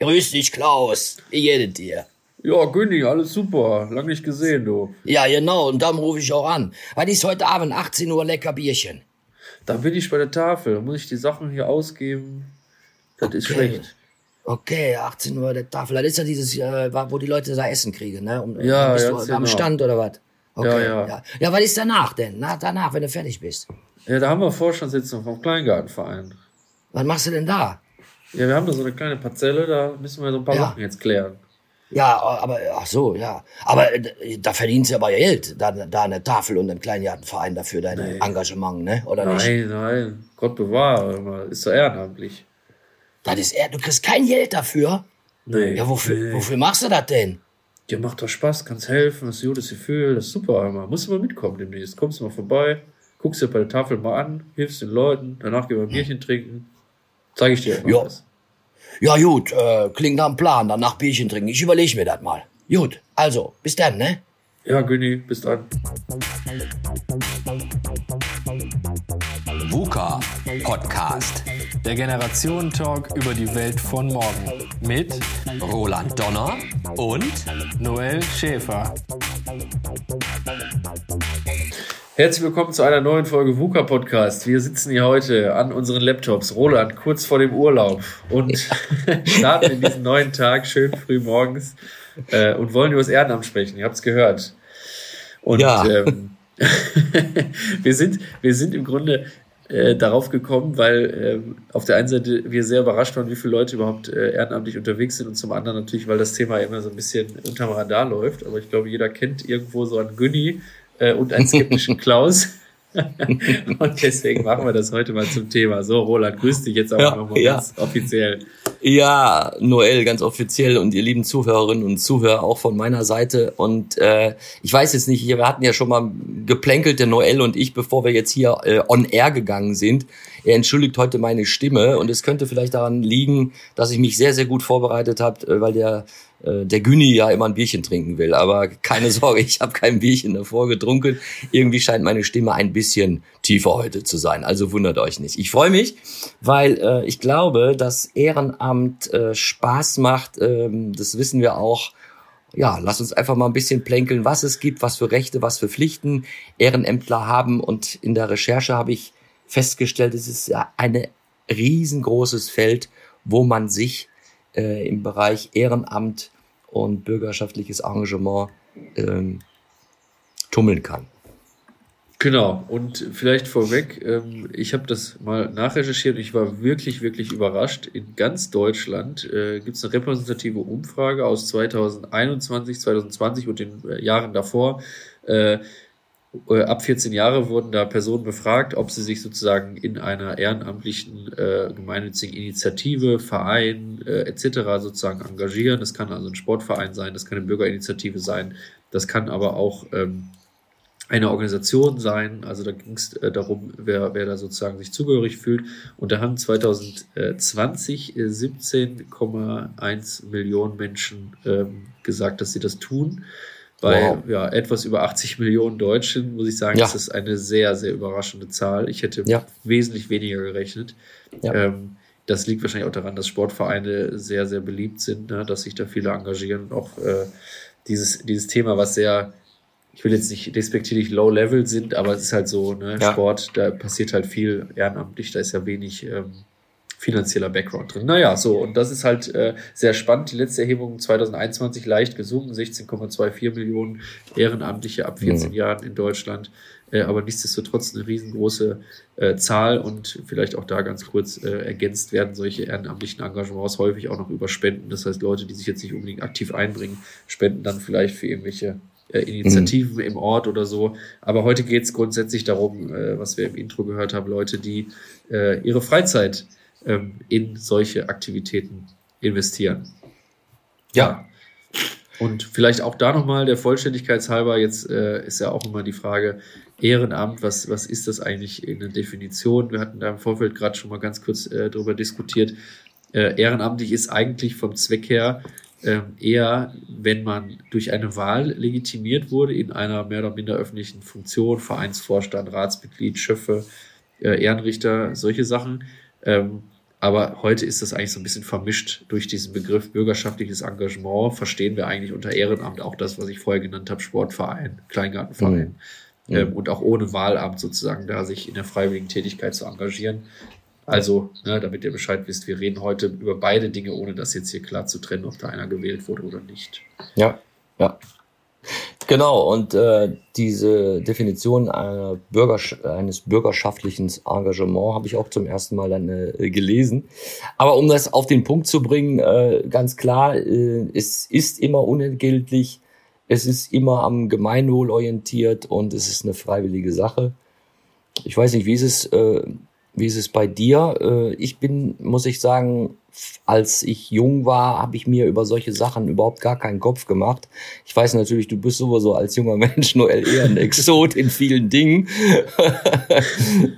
Grüß dich, Klaus. Wie geht es dir? Ja, Günni, alles super. Lang nicht gesehen, du. Ja, genau. Und darum rufe ich auch an. Weil ist heute Abend 18 Uhr lecker Bierchen. Da bin ich bei der Tafel. Da muss ich die Sachen hier ausgeben. Das ist schlecht. Okay, 18 Uhr der Tafel. Das ist ja dieses, äh, wo die Leute da Essen kriegen, ne? Um, Ja, bist ja, du ganz am genau. Stand oder was? Okay, Ja, ja. ja. Ja, was ist danach denn? Na, danach, wenn du fertig bist. Ja, da haben wir Vorstandssitzung vom Kleingartenverein. Was machst du denn da? Ja, wir haben da so eine kleine Parzelle, da müssen wir so ein paar Ja. Sachen jetzt klären. Ja, aber, ach so, ja. Aber äh, da verdienst du aber Geld, da, da eine Tafel und einen Kleingartenverein dafür dein Engagement, ne? Oder nicht? Nein, nein, Gott bewahre, ist so ehrenamtlich. Das ist eher, du kriegst kein Geld dafür. Nee. Ja, wofür, nee. wofür machst du das denn? Dir macht doch Spaß, kannst helfen, hast ein gutes Gefühl, das ist super, immer. Musst du mal mitkommen demnächst. Kommst du mal vorbei, guckst dir bei der Tafel mal an, hilfst den Leuten, danach gehen wir ein Bierchen trinken. Zeige ich dir Ja. Ja, gut, äh, klingt nach einem Plan, danach Bierchen trinken. Ich überlege mir das mal. Gut, also, bis dann, ne? Ja, Günni, bis dann. VUCA Podcast. Der Generationentalk über die Welt von morgen. Mit Roland Donner und Noel Schäfer. Herzlich willkommen zu einer neuen Folge VUCA Podcast. Wir sitzen hier heute an unseren Laptops, Roland, kurz vor dem Urlaub und starten in diesen neuen Tag schön früh morgens äh, und wollen über das Ehrenamt sprechen. Ihr habt es gehört. Und Ja. ähm, wir, sind, wir sind im Grunde äh, darauf gekommen, weil ähm, auf der einen Seite wir sehr überrascht waren, wie viele Leute überhaupt äh, ehrenamtlich unterwegs sind und zum anderen natürlich, weil das Thema immer so ein bisschen unterm Radar läuft. Aber ich glaube, jeder kennt irgendwo so einen Günni äh, und einen skeptischen Klaus. und deswegen machen wir das heute mal zum Thema. So, Roland, grüß dich jetzt auch Ja, nochmal ja. ganz offiziell. Ja, Noel, ganz offiziell und ihr lieben Zuhörerinnen und Zuhörer auch von meiner Seite. Und äh, ich weiß jetzt nicht, wir hatten ja schon mal geplänkelt, der Noel und ich, bevor wir jetzt hier äh, on air gegangen sind. Er entschuldigt heute meine Stimme und es könnte vielleicht daran liegen, dass ich mich sehr, sehr gut vorbereitet habe, äh, weil der äh, der Güni ja immer ein Bierchen trinken will. Aber keine Sorge, ich habe kein Bierchen davor getrunken. Irgendwie scheint meine Stimme ein bisschen tiefer heute zu sein. Also wundert euch nicht. Ich freue mich, weil äh, ich glaube, dass Ehrenamt äh, Spaß macht. Ähm, das wissen wir auch. Ja, lass uns einfach mal ein bisschen plänkeln, was es gibt, was für Rechte, was für Pflichten Ehrenämtler haben. Und in der Recherche habe ich festgestellt, es ist ja ein riesengroßes Feld, wo man sich äh, im Bereich Ehrenamt und bürgerschaftliches Engagement ähm, tummeln kann. Genau, und vielleicht vorweg, ähm, ich habe das mal nachrecherchiert und ich war wirklich, wirklich überrascht. In ganz Deutschland äh, gibt es eine repräsentative Umfrage aus 2021, 2020 und den äh, Jahren davor. Äh, äh, ab 14 Jahre wurden da Personen befragt, ob sie sich sozusagen in einer ehrenamtlichen äh, gemeinnützigen Initiative, Verein äh, etc. sozusagen engagieren. Das kann also ein Sportverein sein, das kann eine Bürgerinitiative sein, das kann aber auch ähm, eine Organisation sein. Also da ging es äh, darum, wer, wer da sozusagen sich zugehörig fühlt. Und da haben 2020 äh, 17,1 Millionen Menschen ähm, gesagt, dass sie das tun. Bei Wow. ja, etwas über 80 Millionen Deutschen, muss ich sagen, Ja. ist das eine sehr, sehr überraschende Zahl. Ich hätte Ja. wesentlich weniger gerechnet. Ja. Ähm, das liegt wahrscheinlich auch daran, dass Sportvereine sehr, sehr beliebt sind, ne? dass sich da viele engagieren und auch äh, dieses, dieses Thema, was sehr, ich will jetzt nicht despektierlich low level sind, aber es ist halt so, ne. Sport, da passiert halt viel ehrenamtlich, da ist ja wenig ähm, finanzieller Background drin. Naja, so, und das ist halt äh, sehr spannend. Die letzte Erhebung 2021 leicht gesunken, 16,24 Millionen Ehrenamtliche ab 14 Mhm. Jahren in Deutschland. Äh, aber nichtsdestotrotz eine riesengroße äh, Zahl und vielleicht auch da ganz kurz äh, ergänzt werden solche ehrenamtlichen Engagements häufig auch noch über Spenden. Das heißt, Leute, die sich jetzt nicht unbedingt aktiv einbringen, spenden dann vielleicht für irgendwelche äh, Initiativen im Ort oder so. Aber heute geht es grundsätzlich darum, äh, was wir im Intro gehört haben, Leute, die äh, ihre Freizeit ähm, in solche Aktivitäten investieren. Ja. Und vielleicht auch da nochmal der Vollständigkeitshalber, jetzt äh, ist ja auch immer die Frage, Ehrenamt, was, was ist das eigentlich in der Definition? Wir hatten da im Vorfeld gerade schon mal ganz kurz äh, darüber diskutiert. Äh, ehrenamtlich ist eigentlich vom Zweck her ähm, eher, wenn man durch eine Wahl legitimiert wurde in einer mehr oder minder öffentlichen Funktion, Vereinsvorstand, Ratsmitglied, Schöffe, äh, Ehrenrichter, solche Sachen. Ähm, Aber heute ist das eigentlich so ein bisschen vermischt durch diesen Begriff bürgerschaftliches Engagement. Verstehen wir eigentlich unter Ehrenamt auch das, was ich vorher genannt habe, Sportverein, Kleingartenverein. Mhm. Ähm, und auch ohne Wahlamt sozusagen da sich in der freiwilligen Tätigkeit zu engagieren. Also, ne, damit ihr Bescheid wisst, wir reden heute über beide Dinge, ohne das jetzt hier klar zu trennen, ob da einer gewählt wurde oder nicht. Ja, ja. Genau, und äh, diese Definition einer Bürger, eines bürgerschaftlichen Engagement habe ich auch zum ersten Mal dann äh, gelesen. Aber um das auf den Punkt zu bringen, äh, ganz klar, äh, es ist immer unentgeltlich, es ist immer am Gemeinwohl orientiert und es ist eine freiwillige Sache. Ich weiß nicht, wie ist es, äh, wie ist es bei dir? Äh, ich bin, muss ich sagen, als ich jung war, habe ich mir über solche Sachen überhaupt gar keinen Kopf gemacht. Ich weiß natürlich, du bist sowieso als junger Mensch Noel eher ein Exot in vielen Dingen.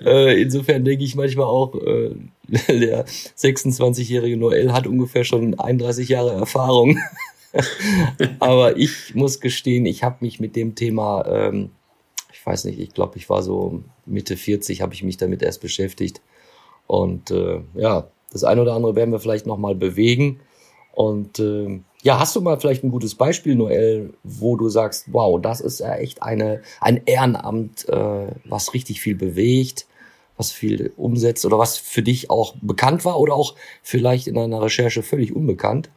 Äh, insofern denke ich manchmal auch, äh, der 26-jährige Noel hat ungefähr schon 31 Jahre Erfahrung. Aber ich muss gestehen, ich habe mich mit dem Thema, ähm, ich weiß nicht, ich glaube, ich war so Mitte 40, habe ich mich damit erst beschäftigt. Und äh, ja, das eine oder andere werden wir vielleicht nochmal bewegen. Und äh, ja, hast du mal vielleicht ein gutes Beispiel, Noel, wo du sagst, wow, das ist ja echt eine, ein Ehrenamt, äh, was richtig viel bewegt, was viel umsetzt oder was für dich auch bekannt war oder auch vielleicht in deiner Recherche völlig unbekannt?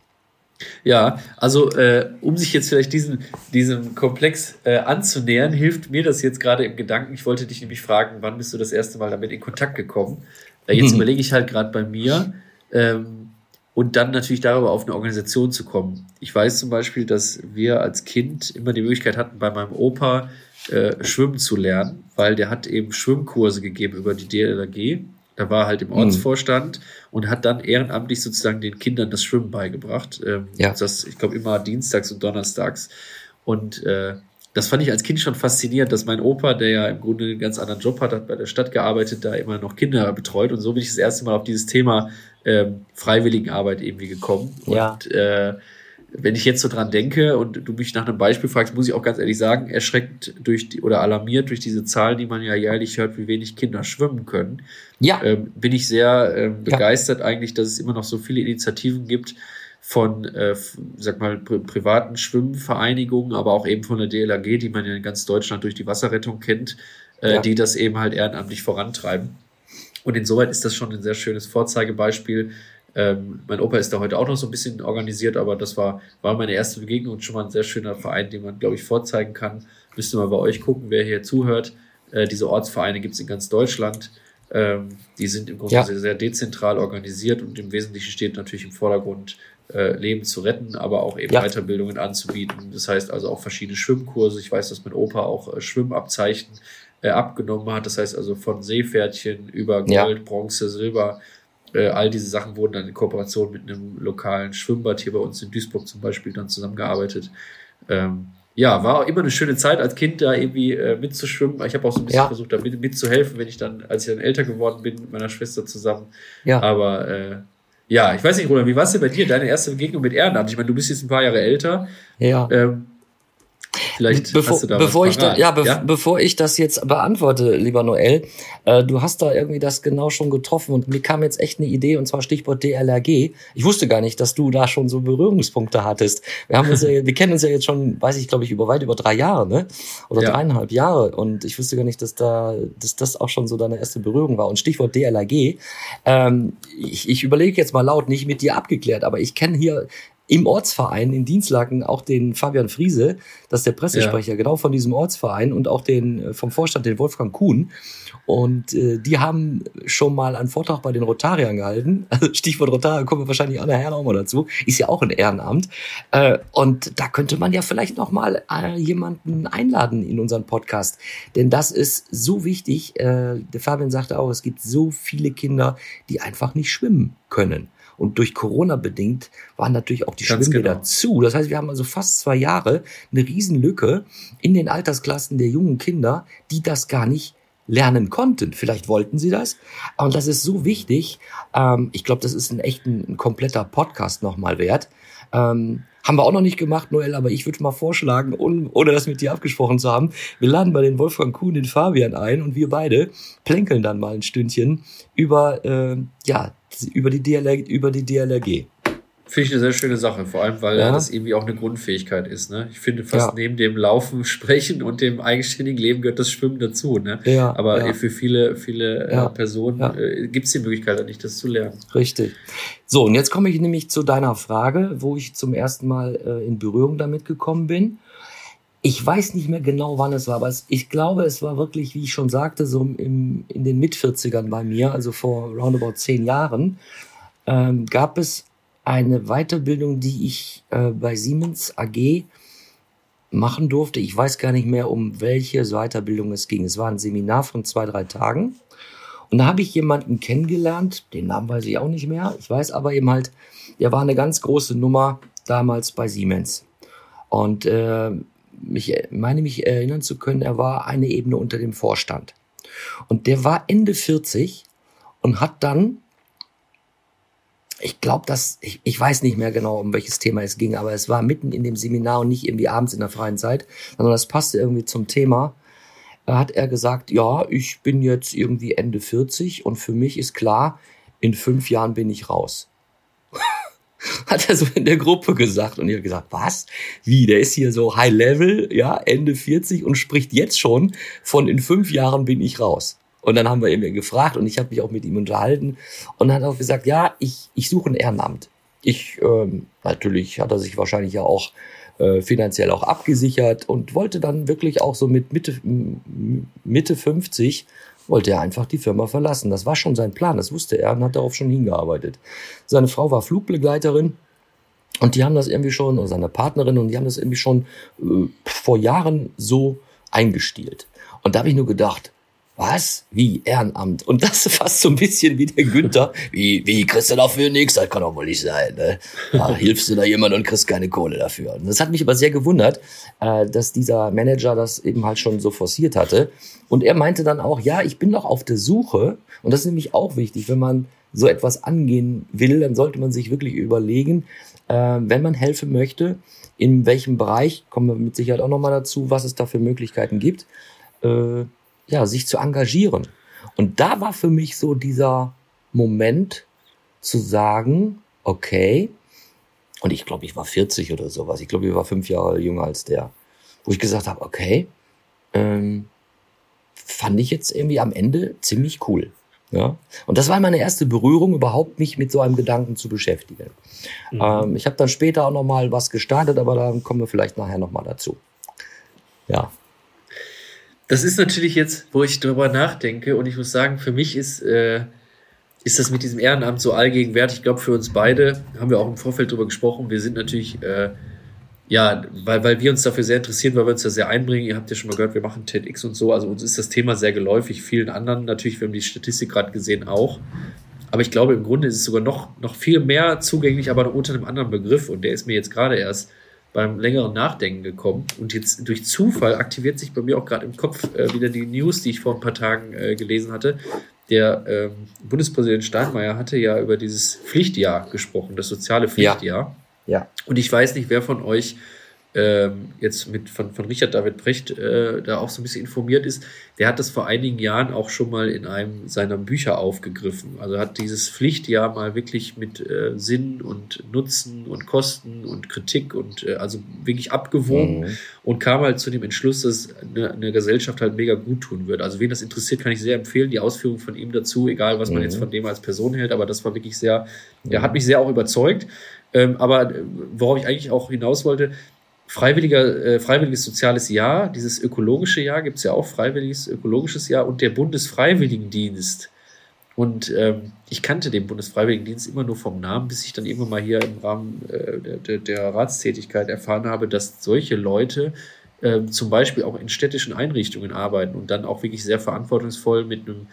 Ja, also äh, um sich jetzt vielleicht diesen, diesem Komplex äh, anzunähern, hilft mir das jetzt gerade im Gedanken. Ich wollte dich nämlich fragen, wann bist du das erste Mal damit in Kontakt gekommen? Äh, jetzt mhm. überlege ich halt gerade bei mir ähm, und dann natürlich darüber auf eine Organisation zu kommen. Ich weiß zum Beispiel, dass wir als Kind immer die Möglichkeit hatten, bei meinem Opa äh, schwimmen zu lernen, weil der hat eben Schwimmkurse gegeben über die DLRG. Da war halt im mhm. Ortsvorstand mhm. und hat dann ehrenamtlich sozusagen den Kindern das Schwimmen beigebracht. Ähm, ja. Das, ich glaube, immer dienstags und donnerstags. Und äh, das fand ich als Kind schon faszinierend, dass mein Opa, der ja im Grunde einen ganz anderen Job hat, hat bei der Stadt gearbeitet, da immer noch Kinder betreut. Und so bin ich das erste Mal auf dieses Thema ähm, Freiwilligenarbeit irgendwie gekommen. Ja. Und äh, wenn ich jetzt so dran denke und du mich nach einem Beispiel fragst, muss ich auch ganz ehrlich sagen, erschreckt durch die oder alarmiert durch diese Zahlen, die man ja jährlich hört, wie wenig Kinder schwimmen können. Ja. Ähm, bin ich sehr ähm, begeistert ja. eigentlich, dass es immer noch so viele Initiativen gibt, von, äh, sag mal, pri privaten Schwimmvereinigungen, aber auch eben von der DLAG, die man ja in ganz Deutschland durch die Wasserrettung kennt, äh, ja. die das eben halt ehrenamtlich vorantreiben. Und insoweit ist das schon ein sehr schönes Vorzeigebeispiel. Ähm, mein Opa ist da heute auch noch so ein bisschen organisiert, aber das war, war meine erste Begegnung und schon mal ein sehr schöner Verein, den man, glaube ich, vorzeigen kann. Müsste mal bei euch gucken, wer hier zuhört. Äh, diese Ortsvereine gibt es in ganz Deutschland. Ähm, die sind im Grunde ja. sehr, sehr dezentral organisiert und im Wesentlichen steht natürlich im Vordergrund äh, Leben zu retten, aber auch eben ja. Weiterbildungen anzubieten. Das heißt also auch verschiedene Schwimmkurse. Ich weiß, dass mein Opa auch äh, Schwimmabzeichen äh, abgenommen hat. Das heißt also von Seepferdchen über Gold, ja. Bronze, Silber. Äh, all diese Sachen wurden dann in Kooperation mit einem lokalen Schwimmbad hier bei uns in Duisburg zum Beispiel dann zusammengearbeitet. Ähm, ja, war auch immer eine schöne Zeit als Kind da irgendwie äh, mitzuschwimmen. Ich habe auch so ein bisschen ja. versucht, da mit, mitzuhelfen, wenn ich dann, als ich dann älter geworden bin, mit meiner Schwester zusammen. Ja. Aber äh, ja, ich weiß nicht, Roland, wie war es denn bei dir, deine erste Begegnung mit Ehrenamt? Ich meine, du bist jetzt ein paar Jahre älter. Ja. Ähm, Vielleicht bevor, hast du da bevor ich da, ja, be ja, bevor ich das jetzt beantworte, lieber Noel, äh, du hast da irgendwie das genau schon getroffen und mir kam jetzt echt eine Idee und zwar Stichwort DLRG. Ich wusste gar nicht, dass du da schon so Berührungspunkte hattest. Wir haben uns ja, wir kennen uns ja jetzt schon, weiß ich, glaube ich, über weit über drei Jahre, ne? Oder ja. dreieinhalb Jahre und ich wusste gar nicht, dass da, dass das auch schon so deine erste Berührung war. Und Stichwort DLRG, ähm, ich, ich überlege jetzt mal laut, nicht mit dir abgeklärt, aber ich kenne hier im Ortsverein in Dienstlaken auch den Fabian Friese, das ist der Pressesprecher ja. genau von diesem Ortsverein und auch den äh, vom Vorstand den Wolfgang Kuhn und äh, die haben schon mal einen Vortrag bei den Rotariern gehalten. Also Stichwort Rotarier kommen wir wahrscheinlich auch nachher noch mal dazu. Ist ja auch ein Ehrenamt. Äh, und da könnte man ja vielleicht noch mal äh, jemanden einladen in unseren Podcast. Denn das ist so wichtig. Äh, der Fabian sagte auch, es gibt so viele Kinder, die einfach nicht schwimmen können. Und durch Corona bedingt waren natürlich auch die Ganz Schwimmbäder genau. zu. Das heißt, wir haben also fast zwei Jahre eine Riesenlücke in den Altersklassen der jungen Kinder, die das gar nicht lernen konnten. Vielleicht wollten sie das. Und das ist so wichtig. Ähm, ich glaube, das ist ein echt ein, kompletter Podcast nochmal wert. Ähm, haben wir auch noch nicht gemacht, Noel, aber ich würde mal vorschlagen, ohne, ohne das mit dir abgesprochen zu haben, wir laden mal den Wolfgang Kuhn, den Fabian ein und wir beide plänkeln dann mal ein Stündchen über äh, ja über die DLR, über die DLRG. Finde ich eine sehr schöne Sache, vor allem, weil ja. das irgendwie auch eine Grundfähigkeit ist. Ne? Ich finde fast ja. neben dem Laufen, Sprechen und dem eigenständigen Leben gehört das Schwimmen dazu. Ne? Ja, Aber ja. für viele, viele äh, Personen äh, gibt es die Möglichkeit nicht, das zu lernen. Richtig. So, und jetzt komme ich nämlich zu deiner Frage, wo ich zum ersten Mal äh, in Berührung damit gekommen bin. Ich weiß nicht mehr genau, wann es war, aber ich glaube, es war wirklich, wie ich schon sagte, so im, in den Mit-40ern bei mir, also vor roundabout zehn Jahren, ähm, gab es eine Weiterbildung, die ich äh, bei Siemens AG machen durfte. Ich weiß gar nicht mehr, um welche Weiterbildung es ging. Es war ein Seminar von zwei, drei Tagen. Und da habe ich jemanden kennengelernt, den Namen weiß ich auch nicht mehr. Ich weiß aber eben halt, der war eine ganz große Nummer damals bei Siemens. Und äh, mich meine mich erinnern zu können, er war eine Ebene unter dem Vorstand. Und der war Ende 40 und hat dann ich glaube, dass, ich, ich weiß nicht mehr genau, um welches Thema es ging, aber es war mitten in dem Seminar und nicht irgendwie abends in der freien Zeit, sondern das passte irgendwie zum Thema. Da hat er gesagt, ja, ich bin jetzt irgendwie Ende 40 und für mich ist klar, in fünf Jahren bin ich raus. hat er so in der Gruppe gesagt und ich habe gesagt, was? Wie, der ist hier so High Level, ja, Ende 40 und spricht jetzt schon von in fünf Jahren bin ich raus. Und dann haben wir ihn gefragt und ich habe mich auch mit ihm unterhalten und hat auch gesagt, ja, ich, ich suche ein Ehrenamt. Ich, ähm, natürlich hat er sich wahrscheinlich ja auch äh, finanziell auch abgesichert und wollte dann wirklich auch so mit Mitte, Mitte 50 wollte er einfach die Firma verlassen. Das war schon sein Plan, das wusste er und hat darauf schon hingearbeitet. Seine Frau war Flugbegleiterin und die haben das irgendwie schon, oder seine Partnerin, und die haben das irgendwie schon äh, vor Jahren so eingestielt. Und da habe ich nur gedacht, was? Wie? Ehrenamt? Und das ist fast so ein bisschen wie der Günther. Wie, wie kriegst du dafür nichts? Das kann doch wohl nicht sein. Ne? Da hilfst du da jemand und kriegst keine Kohle dafür. Und das hat mich aber sehr gewundert, äh, dass dieser Manager das eben halt schon so forciert hatte. Und er meinte dann auch, ja, ich bin noch auf der Suche. Und das ist nämlich auch wichtig, wenn man so etwas angehen will, dann sollte man sich wirklich überlegen, äh, wenn man helfen möchte, in welchem Bereich, kommen wir mit Sicherheit auch nochmal dazu, was es da für Möglichkeiten gibt. Äh, ja, sich zu engagieren. Und da war für mich so dieser Moment zu sagen, okay, und ich glaube, ich war 40 oder sowas. Ich glaube, ich war fünf Jahre jünger als der. Wo ich gesagt habe, okay, ähm, fand ich jetzt irgendwie am Ende ziemlich cool. Ja? Und das war meine erste Berührung, überhaupt mich mit so einem Gedanken zu beschäftigen. Mhm. Ähm, ich habe dann später auch noch mal was gestartet, aber da kommen wir vielleicht nachher noch mal dazu. Ja. Das ist natürlich jetzt, wo ich darüber nachdenke, und ich muss sagen, für mich ist, äh, ist das mit diesem Ehrenamt so allgegenwärtig. Ich glaube, für uns beide haben wir auch im Vorfeld darüber gesprochen. Wir sind natürlich, äh, ja, weil, weil wir uns dafür sehr interessieren, weil wir uns da sehr einbringen. Ihr habt ja schon mal gehört, wir machen TEDx und so. Also uns ist das Thema sehr geläufig. Vielen anderen natürlich, wir haben die Statistik gerade gesehen, auch. Aber ich glaube, im Grunde ist es sogar noch, noch viel mehr zugänglich, aber unter einem anderen Begriff. Und der ist mir jetzt gerade erst beim längeren Nachdenken gekommen. Und jetzt durch Zufall aktiviert sich bei mir auch gerade im Kopf äh, wieder die News, die ich vor ein paar Tagen äh, gelesen hatte. Der ähm, Bundespräsident Steinmeier hatte ja über dieses Pflichtjahr gesprochen, das soziale Pflichtjahr. Ja. ja. Und ich weiß nicht, wer von euch ähm, jetzt mit von, von Richard David Brecht äh, da auch so ein bisschen informiert ist, der hat das vor einigen Jahren auch schon mal in einem seiner Bücher aufgegriffen. Also hat dieses Pflichtjahr mal wirklich mit äh, Sinn und Nutzen und Kosten und Kritik und äh, also wirklich abgewogen mhm. und kam halt zu dem Entschluss, dass eine, eine, Gesellschaft halt mega gut tun wird. Also wen das interessiert, kann ich sehr empfehlen, die Ausführungen von ihm dazu, egal was man mhm. jetzt von dem als Person hält, aber das war wirklich sehr, der mhm. hat mich sehr auch überzeugt. Ähm, aber äh, worauf ich eigentlich auch hinaus wollte, Freiwilliger, äh, freiwilliges soziales Jahr, dieses ökologische Jahr gibt es ja auch, freiwilliges ökologisches Jahr und der Bundesfreiwilligendienst. Und ähm, ich kannte den Bundesfreiwilligendienst immer nur vom Namen, bis ich dann irgendwann mal hier im Rahmen äh, der, der, Ratstätigkeit erfahren habe, dass solche Leute äh, zum Beispiel auch in städtischen Einrichtungen arbeiten und dann auch wirklich sehr verantwortungsvoll mit einem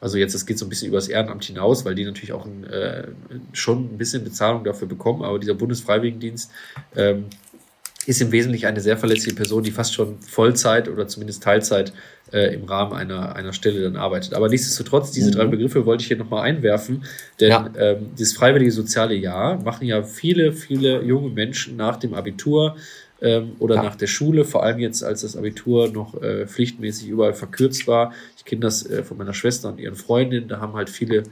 also jetzt, das geht so ein bisschen übers Ehrenamt hinaus, weil die natürlich auch ein, äh, schon ein bisschen Bezahlung dafür bekommen, aber dieser Bundesfreiwilligendienst ähm, ist im Wesentlichen eine sehr verletzliche Person, die fast schon Vollzeit oder zumindest Teilzeit äh, im Rahmen einer, einer Stelle dann arbeitet. Aber nichtsdestotrotz, diese mhm. drei Begriffe wollte ich hier nochmal einwerfen, denn ja. ähm, das freiwillige soziale Jahr machen ja viele, viele junge Menschen nach dem Abitur ähm, oder ja. nach der Schule, vor allem jetzt, als das Abitur noch äh, pflichtmäßig überall verkürzt war. Ich kenne das äh, von meiner Schwester und ihren Freundinnen, da haben halt viele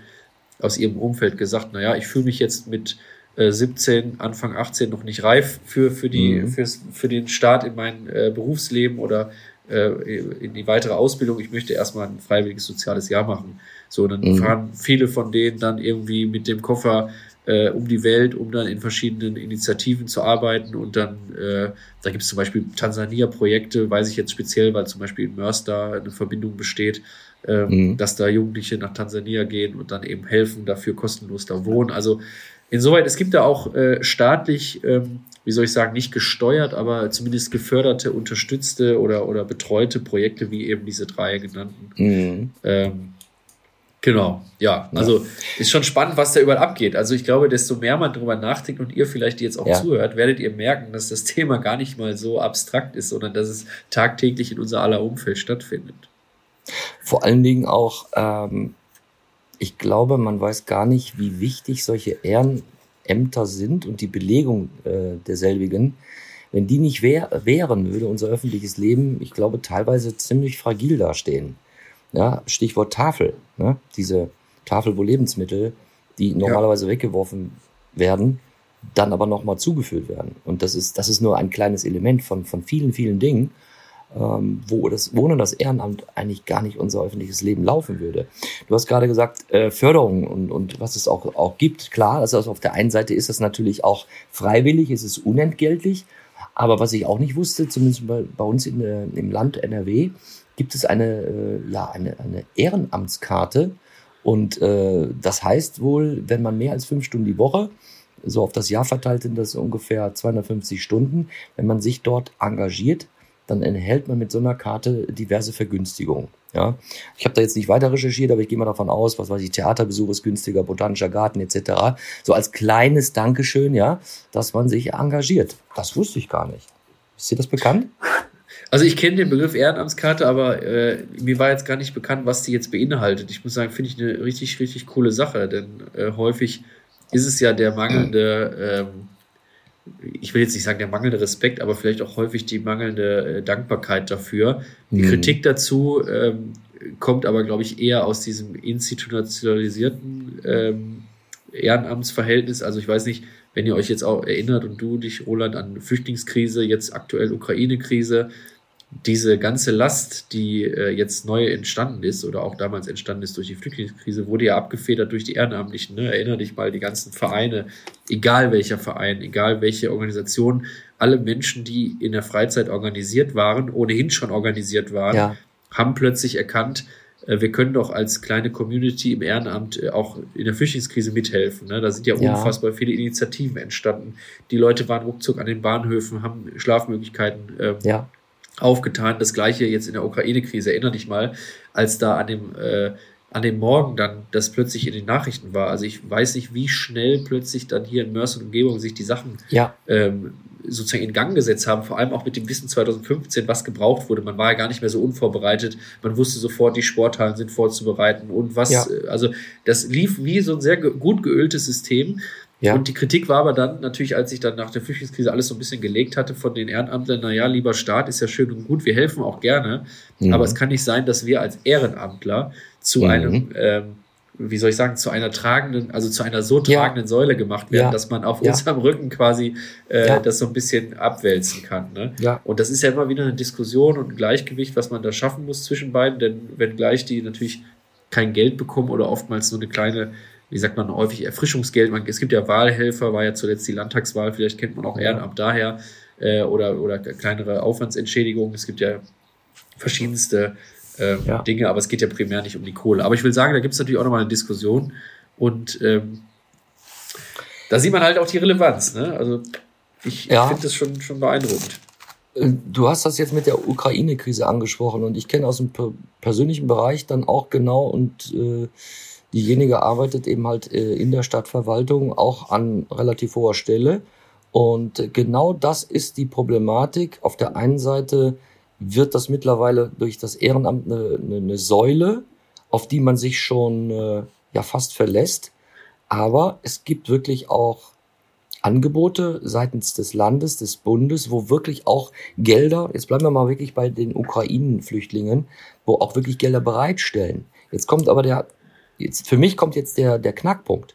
aus ihrem Umfeld gesagt, naja, ich fühle mich jetzt mit äh, 17, Anfang 18 noch nicht reif für, für, die, mhm. fürs, für den Start in mein äh, Berufsleben oder äh, in die weitere Ausbildung. Ich möchte erstmal ein freiwilliges soziales Jahr machen. So, dann mhm. fahren viele von denen dann irgendwie mit dem Koffer äh, um die Welt, um dann in verschiedenen Initiativen zu arbeiten. Und dann, äh, da gibt es zum Beispiel Tansania-Projekte, weiß ich jetzt speziell, weil zum Beispiel in Mörs da eine Verbindung besteht, äh, mhm. dass da Jugendliche nach Tansania gehen und dann eben helfen, dafür kostenlos da wohnen. Also insoweit, es gibt da auch äh, staatlich, ähm, wie soll ich sagen, nicht gesteuert, aber zumindest geförderte, unterstützte oder, oder betreute Projekte, wie eben diese drei genannten. Mhm. Ähm, Genau, ja. Also ist schon spannend, was da überall abgeht. Also ich glaube, desto mehr man darüber nachdenkt und ihr vielleicht, jetzt auch ja. zuhört, werdet ihr merken, dass das Thema gar nicht mal so abstrakt ist, sondern dass es tagtäglich in unser aller Umfeld stattfindet. Vor allen Dingen auch, ähm, ich glaube, man weiß gar nicht, wie wichtig solche Ehrenämter sind und die Belegung äh, derselbigen. Wenn die nicht wär, wären, würde unser öffentliches Leben, ich glaube, teilweise ziemlich fragil dastehen. Ja, Stichwort Tafel. Ne? Diese Tafel, wo Lebensmittel, die normalerweise ja. weggeworfen werden, dann aber nochmal zugefüllt werden. Und das ist, das ist nur ein kleines Element von, von vielen, vielen Dingen, ähm, wo das, ohne das Ehrenamt eigentlich gar nicht unser öffentliches Leben laufen würde. Du hast gerade gesagt, äh, Förderung und, und was es auch, auch gibt. Klar, also auf der einen Seite ist das natürlich auch freiwillig, es ist unentgeltlich. Aber was ich auch nicht wusste, zumindest bei, bei uns in, äh, im Land NRW, gibt es eine, äh, ja, eine, eine Ehrenamtskarte. Und äh, das heißt wohl, wenn man mehr als fünf Stunden die Woche, so auf das Jahr verteilt sind das ungefähr 250 Stunden, wenn man sich dort engagiert, dann erhält man mit so einer Karte diverse Vergünstigungen. Ja, ich habe da jetzt nicht weiter recherchiert, aber ich gehe mal davon aus, was weiß ich, Theaterbesuch ist günstiger, botanischer Garten etc. So als kleines Dankeschön, ja, dass man sich engagiert. Das wusste ich gar nicht. Ist dir das bekannt? Also ich kenne den Begriff Ehrenamtskarte, aber äh, mir war jetzt gar nicht bekannt, was die jetzt beinhaltet. Ich muss sagen, finde ich eine richtig, richtig coole Sache, denn äh, häufig ist es ja der mangelnde, ähm, ich will jetzt nicht sagen der mangelnde Respekt, aber vielleicht auch häufig die mangelnde äh, Dankbarkeit dafür. Die mhm. Kritik dazu ähm, kommt aber, glaube ich, eher aus diesem institutionalisierten ähm, Ehrenamtsverhältnis. Also ich weiß nicht, wenn ihr euch jetzt auch erinnert und du dich, Roland, an Flüchtlingskrise, jetzt aktuell Ukraine-Krise, diese ganze Last, die äh, jetzt neu entstanden ist oder auch damals entstanden ist durch die Flüchtlingskrise, wurde ja abgefedert durch die Ehrenamtlichen. Ne? Erinner dich mal, die ganzen Vereine, egal welcher Verein, egal welche Organisation, alle Menschen, die in der Freizeit organisiert waren, ohnehin schon organisiert waren, ja. haben plötzlich erkannt, äh, wir können doch als kleine Community im Ehrenamt äh, auch in der Flüchtlingskrise mithelfen. Ne? Da sind ja, ja, unfassbar viele Initiativen entstanden. Die Leute waren ruckzuck an den Bahnhöfen, haben Schlafmöglichkeiten ähm, ja. Aufgetan. Das gleiche jetzt in der Ukraine-Krise. Erinner dich mal, als da an dem äh, an dem Morgen dann das plötzlich in den Nachrichten war. Also ich weiß nicht, wie schnell plötzlich dann hier in Mörs und Umgebung sich die Sachen ja. ähm, sozusagen in Gang gesetzt haben, vor allem auch mit dem Wissen 2015, was gebraucht wurde. Man war ja gar nicht mehr so unvorbereitet. Man wusste sofort, die Sporthallen sind vorzubereiten und was, ja. Äh, also das lief wie so ein sehr gut geöltes System. Ja. Und die Kritik war aber dann natürlich, als sich dann nach der Flüchtlingskrise alles so ein bisschen gelegt hatte von den Ehrenamtlern, naja, lieber Staat, ist ja schön und gut, wir helfen auch gerne, mhm. aber es kann nicht sein, dass wir als Ehrenamtler zu mhm. einem ähm, wie soll ich sagen, zu einer tragenden, also zu einer so tragenden ja. Säule gemacht werden, ja. dass man auf ja. unserem Rücken quasi äh, das so ein bisschen abwälzen kann. Ne? Ja. Und das ist ja immer wieder eine Diskussion und ein Gleichgewicht, was man da schaffen muss zwischen beiden, denn wenn gleich die natürlich kein Geld bekommen oder oftmals nur eine kleine, wie sagt man häufig, Erfrischungsgeld. Man, es gibt ja Wahlhelfer, war ja zuletzt die Landtagswahl, vielleicht kennt man auch Ehrenamt daher äh, oder, oder kleinere Aufwandsentschädigungen. Es gibt ja verschiedenste äh, ja. Dinge, aber es geht ja primär nicht um die Kohle. Aber ich will sagen, da gibt es natürlich auch nochmal eine Diskussion und ähm, da sieht man halt auch die Relevanz. Ne? Also ich, ja. finde das schon, schon beeindruckend. Äh, du hast das jetzt mit der Ukraine-Krise angesprochen und ich kenne aus dem persönlichen Bereich dann auch genau und äh, diejenige arbeitet eben halt äh, in der Stadtverwaltung auch an relativ hoher Stelle. Und genau das ist die Problematik. Auf der einen Seite wird das mittlerweile durch das Ehrenamt eine, eine, eine Säule, auf die man sich schon äh, ja fast verlässt. Aber es gibt wirklich auch Angebote seitens des Landes, des Bundes, wo wirklich auch Gelder, jetzt bleiben wir mal wirklich bei den Ukrainen-Flüchtlingen, wo auch wirklich Gelder bereitstellen. Jetzt kommt aber der jetzt, für mich kommt jetzt der, der Knackpunkt.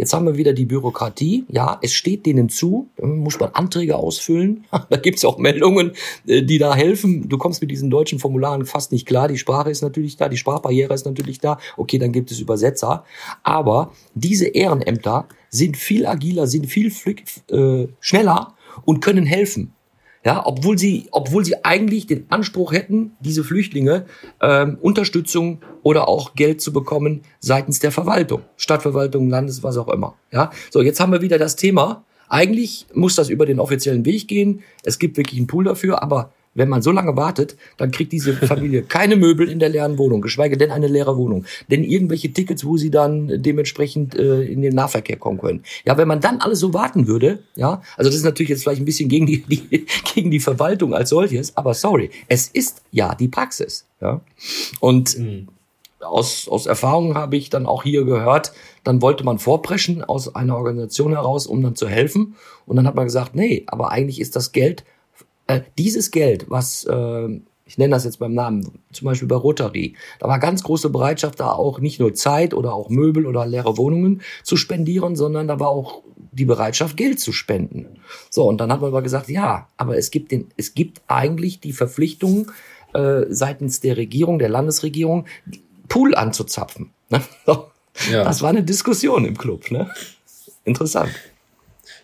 Jetzt haben wir wieder die Bürokratie. Ja, es steht denen zu, muss man Anträge ausfüllen. Da gibt's auch Meldungen, äh, die da helfen. Du kommst mit diesen deutschen Formularen fast nicht klar. Die Sprache ist natürlich da, die Sprachbarriere ist natürlich da. Okay, dann gibt es Übersetzer. Aber diese Ehrenämter sind viel agiler, sind viel äh, schneller und können helfen. Ja, obwohl sie, obwohl sie eigentlich den Anspruch hätten, diese Flüchtlinge ähm, Unterstützung oder auch Geld zu bekommen seitens der Verwaltung, Stadtverwaltung, Landes, was auch immer. Ja, so jetzt haben wir wieder das Thema. Eigentlich muss das über den offiziellen Weg gehen. Es gibt wirklich einen Pool dafür, aber wenn man so lange wartet, dann kriegt diese Familie keine Möbel in der leeren Wohnung, geschweige denn eine leere Wohnung. Denn irgendwelche Tickets, wo sie dann dementsprechend äh, in den Nahverkehr kommen können. Ja, wenn man dann alles so warten würde, ja, also das ist natürlich jetzt vielleicht ein bisschen gegen die, die gegen die Verwaltung als solches, aber sorry, es ist ja die Praxis. Ja, und mhm. aus, aus Erfahrung habe ich dann auch hier gehört, dann wollte man vorpreschen aus einer Organisation heraus, um dann zu helfen. Und dann hat man gesagt, nee, aber eigentlich ist das Geld äh, dieses Geld, was äh, ich nenne das jetzt beim Namen, zum Beispiel bei Rotary, da war ganz große Bereitschaft, da auch nicht nur Zeit oder auch Möbel oder leere Wohnungen zu spendieren, sondern da war auch die Bereitschaft, Geld zu spenden. So, und dann hat man aber gesagt, ja, aber es gibt den, es gibt eigentlich die Verpflichtung äh, seitens der Regierung, der Landesregierung, Pool anzuzapfen. Ne? So. Ja. Das war eine Diskussion im Club. Ne? Interessant.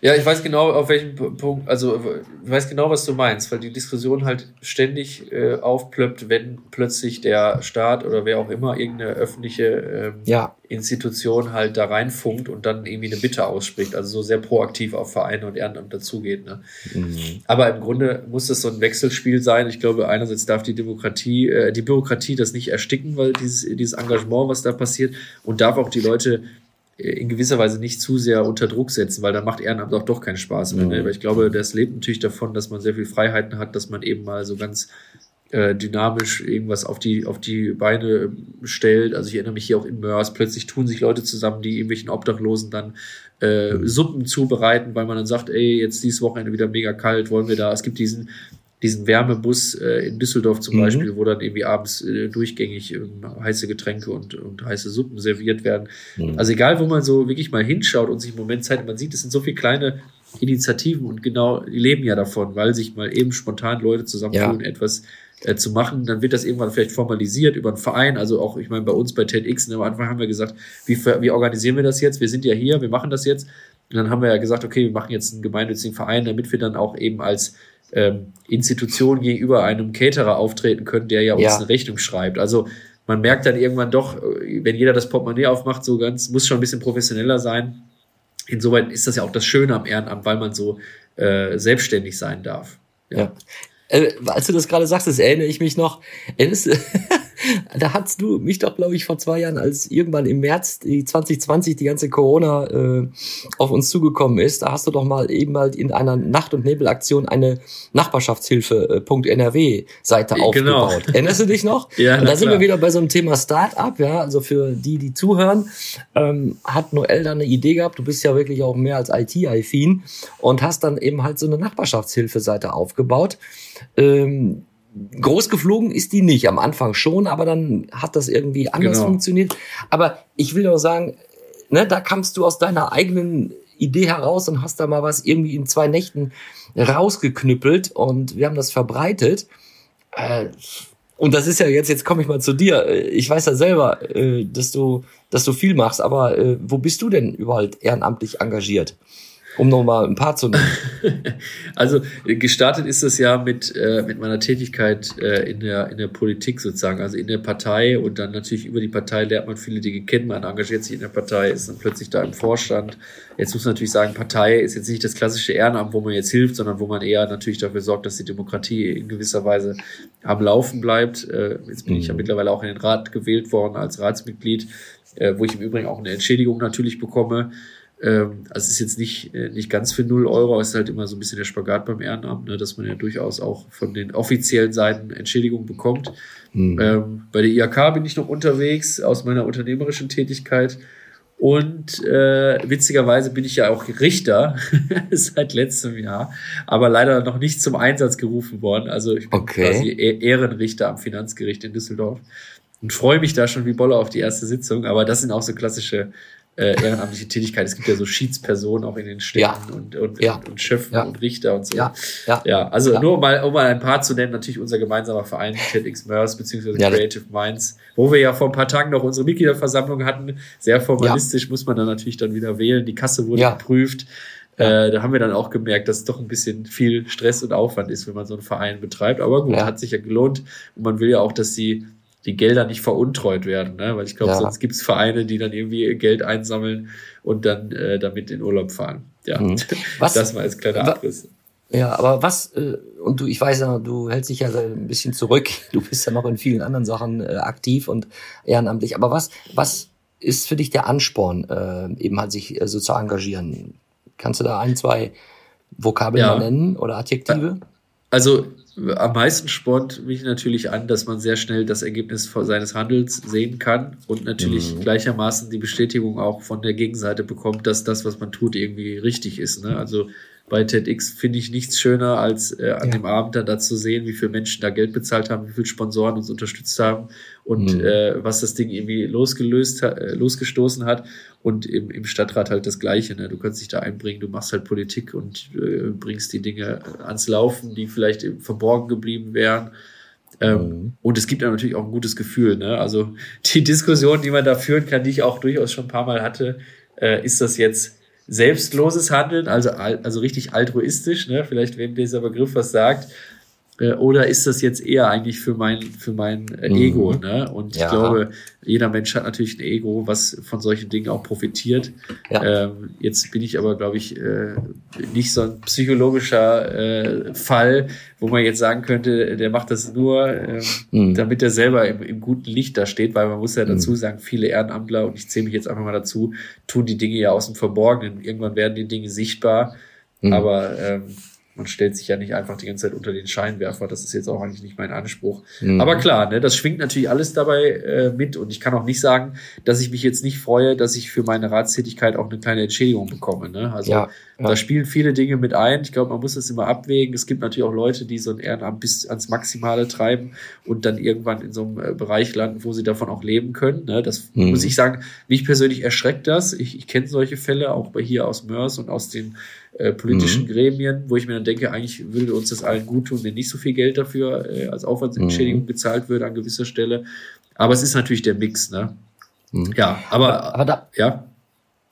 Ja, ich weiß genau, auf welchem Punkt, also ich weiß genau, was du meinst, weil die Diskussion halt ständig äh, aufplöppt, wenn plötzlich der Staat oder wer auch immer irgendeine öffentliche ähm, ja. Institution halt da reinfunkt und dann irgendwie eine Bitte ausspricht, also so sehr proaktiv auf Vereine und Ehrenamt dazugeht. Ne? Mhm. Aber im Grunde muss das so ein Wechselspiel sein. Ich glaube, einerseits darf die Demokratie, äh, die Bürokratie das nicht ersticken, weil dieses, dieses Engagement, was da passiert, und darf auch die Leute in gewisser Weise nicht zu sehr unter Druck setzen, weil da macht Ehrenamt auch doch keinen Spaß mehr. Ne? Weil ich glaube, das lebt natürlich davon, dass man sehr viel Freiheiten hat, dass man eben mal so ganz äh, dynamisch irgendwas auf die, auf die Beine stellt. Also ich erinnere mich hier auch in Mörs, plötzlich tun sich Leute zusammen, die irgendwelchen Obdachlosen dann äh, mhm. Suppen zubereiten, weil man dann sagt, ey, jetzt dieses Wochenende wieder mega kalt, wollen wir da. Es gibt diesen diesen Wärmebus äh, in Düsseldorf zum mhm. Beispiel, wo dann irgendwie abends äh, durchgängig äh, heiße Getränke und, und heiße Suppen serviert werden. Mhm. Also egal, wo man so wirklich mal hinschaut und sich im Moment Zeit, man sieht, es sind so viele kleine Initiativen und genau, die leben ja davon, weil sich mal eben spontan Leute zusammentun, ja. etwas äh, zu machen, dann wird das irgendwann vielleicht formalisiert über einen Verein. Also auch, ich meine, bei uns bei TEDx, ne, am Anfang haben wir gesagt, wie, wie organisieren wir das jetzt? Wir sind ja hier, wir machen das jetzt. Und dann haben wir ja gesagt, okay, wir machen jetzt einen gemeinnützigen Verein, damit wir dann auch eben als ähm, Institution gegenüber einem Caterer auftreten können, der ja uns ja. eine Rechnung schreibt. Also man merkt dann irgendwann doch, wenn jeder das Portemonnaie aufmacht, so ganz, muss schon ein bisschen professioneller sein. Insoweit ist das ja auch das Schöne am Ehrenamt, weil man so äh, selbstständig sein darf. Ja. ja. Äh, als du das gerade sagst, das erinnere ich mich noch. Erinnerst, da hast du mich doch, glaube ich, vor zwei Jahren, als irgendwann im März 2020 die ganze Corona äh, auf uns zugekommen ist, da hast du doch mal eben halt in einer Nacht- und Nebelaktion eine Nachbarschaftshilfe.nrw-Seite genau. aufgebaut. Erinnerst du dich noch? ja, und da sind wir wieder bei so einem Thema Start-up, ja, also für die, die zuhören, ähm, hat Noel da eine Idee gehabt, du bist ja wirklich auch mehr als IT-affin und hast dann eben halt so eine Nachbarschaftshilfe-Seite aufgebaut. Ähm, groß geflogen ist die nicht. Am Anfang schon, aber dann hat das irgendwie anders genau. funktioniert. Aber ich will nur sagen, ne, da kamst du aus deiner eigenen Idee heraus und hast da mal was irgendwie in zwei Nächten rausgeknüppelt und wir haben das verbreitet. Äh, und das ist ja jetzt, jetzt komme ich mal zu dir. Ich weiß ja selber, äh, dass du, dass du viel machst, aber äh, wo bist du denn überall ehrenamtlich engagiert? Um nochmal ein paar zu nennen. also gestartet ist das ja mit, äh, mit meiner Tätigkeit äh, in, der, in der Politik sozusagen, also in der Partei und dann natürlich über die Partei lernt man viele Dinge kennen, man engagiert sich in der Partei, ist dann plötzlich da im Vorstand. Jetzt muss man natürlich sagen, Partei ist jetzt nicht das klassische Ehrenamt, wo man jetzt hilft, sondern wo man eher natürlich dafür sorgt, dass die Demokratie in gewisser Weise am Laufen bleibt. Äh, jetzt bin mhm. ich ja mhm. mittlerweile auch in den Rat gewählt worden als Ratsmitglied, äh, wo ich im Übrigen auch eine Entschädigung natürlich bekomme. Ähm, also es ist jetzt nicht, äh, nicht ganz für null Euro, es ist halt immer so ein bisschen der Spagat beim Ehrenamt, ne, dass man ja durchaus auch von den offiziellen Seiten Entschädigung bekommt. Mhm. Ähm, bei der IHK bin ich noch unterwegs aus meiner unternehmerischen Tätigkeit. Und äh, witzigerweise bin ich ja auch Richter seit letztem Jahr, aber leider noch nicht zum Einsatz gerufen worden. Also ich bin okay. quasi e-, Ehrenrichter am Finanzgericht in Düsseldorf. und freue mich da schon wie Bolle auf die erste Sitzung. Aber das sind auch so klassische äh, ehrenamtliche Tätigkeiten. Es gibt ja so Schiedspersonen auch in den Städten Ja. und, und, Ja. und, und Schöffen Ja. und Richter und so. Ja, ja. Ja, also nur um mal, um mal ein paar zu nennen, natürlich unser gemeinsamer Verein TEDx Mörs das- Creative Minds, wo wir ja vor ein paar Tagen noch unsere Mitgliederversammlung hatten. Sehr formalistisch muss man dann natürlich dann wieder wählen. Die Kasse wurde geprüft. Äh, da haben wir dann auch gemerkt, dass es doch ein bisschen viel Stress und Aufwand ist, wenn man so einen Verein betreibt. Aber gut, hat sich ja gelohnt. Und man will ja auch, dass die, die Gelder nicht veruntreut werden, ne? weil ich glaube, Ja. sonst gibt es Vereine, die dann irgendwie Geld einsammeln und dann äh, damit in Urlaub fahren. Ja, Mhm. Was- das mal als kleiner Abriss. Ja, aber was, äh, und du, ich weiß ja, du hältst dich ja ein bisschen zurück. Du bist ja noch in vielen anderen Sachen äh, aktiv und ehrenamtlich. Aber was, was ist für dich der Ansporn, äh, eben halt sich äh, so zu engagieren? Kannst du da ein, zwei Vokabeln Ja. nennen oder Adjektive? Also am meisten spornt mich natürlich an, dass man sehr schnell das Ergebnis seines Handels sehen kann und natürlich Mhm. gleichermaßen die Bestätigung auch von der Gegenseite bekommt, dass das, was man tut, irgendwie richtig ist. Ne? Also bei TEDx finde ich nichts schöner, als äh, an Ja. dem Abend dann da zu sehen, wie viele Menschen da Geld bezahlt haben, wie viele Sponsoren uns unterstützt haben und Mhm. äh, was das Ding irgendwie losgelöst, äh, losgestoßen hat. Und im, im Stadtrat halt das Gleiche. Ne? Du kannst dich da einbringen, du machst halt Politik und äh, bringst die Dinge ans Laufen, die vielleicht verborgen geblieben wären. Ähm, Mhm. Und es gibt ja natürlich auch ein gutes Gefühl. Ne? Also die Diskussion, die man da führen kann, die ich auch durchaus schon ein paar Mal hatte, äh, ist das jetzt selbstloses Handeln, also, al- also richtig altruistisch, ne? vielleicht wem dieser Begriff was sagt, oder ist das jetzt eher eigentlich für mein, für mein äh, Mhm. Ego? Ne? Und ich Ja. glaube, jeder Mensch hat natürlich ein Ego, was von solchen Dingen auch profitiert. Ja. Ähm, jetzt bin ich aber, glaube ich, äh, nicht so ein psychologischer äh, Fall, wo man jetzt sagen könnte, der macht das nur, ähm, Mhm. damit er selber im, im guten Licht da steht, weil man muss ja dazu Mhm. sagen, viele Ehrenamtler, und ich zähle mich jetzt einfach mal dazu, tun die Dinge ja aus dem Verborgenen. Irgendwann werden die Dinge sichtbar, Mhm. aber ähm, man stellt sich ja nicht einfach die ganze Zeit unter den Scheinwerfer. Das ist jetzt auch eigentlich nicht mein Anspruch. Mhm. Aber klar, ne, das schwingt natürlich alles dabei äh, mit und ich kann auch nicht sagen, dass ich mich jetzt nicht freue, dass ich für meine Ratstätigkeit auch eine kleine Entschädigung bekomme. Ne? Also Ja, ja. da spielen viele Dinge mit ein. Ich glaube, man muss das immer abwägen. Es gibt natürlich auch Leute, die so ein Ehrenamt bis ans Maximale treiben und dann irgendwann in so einem äh, Bereich landen, wo sie davon auch leben können. Ne? Das Mhm. muss ich sagen, mich persönlich erschreckt das. Ich, ich kenne solche Fälle, auch bei hier aus Mörs und aus den äh, politischen Mhm. Gremien, wo ich mir dann denke, eigentlich würde uns das allen gut tun, wenn nicht so viel Geld dafür äh, als Aufwandsentschädigung Mhm. gezahlt würde an gewisser Stelle. Aber es ist natürlich der Mix, ne? Mhm. Ja, aber, Aber da, ja.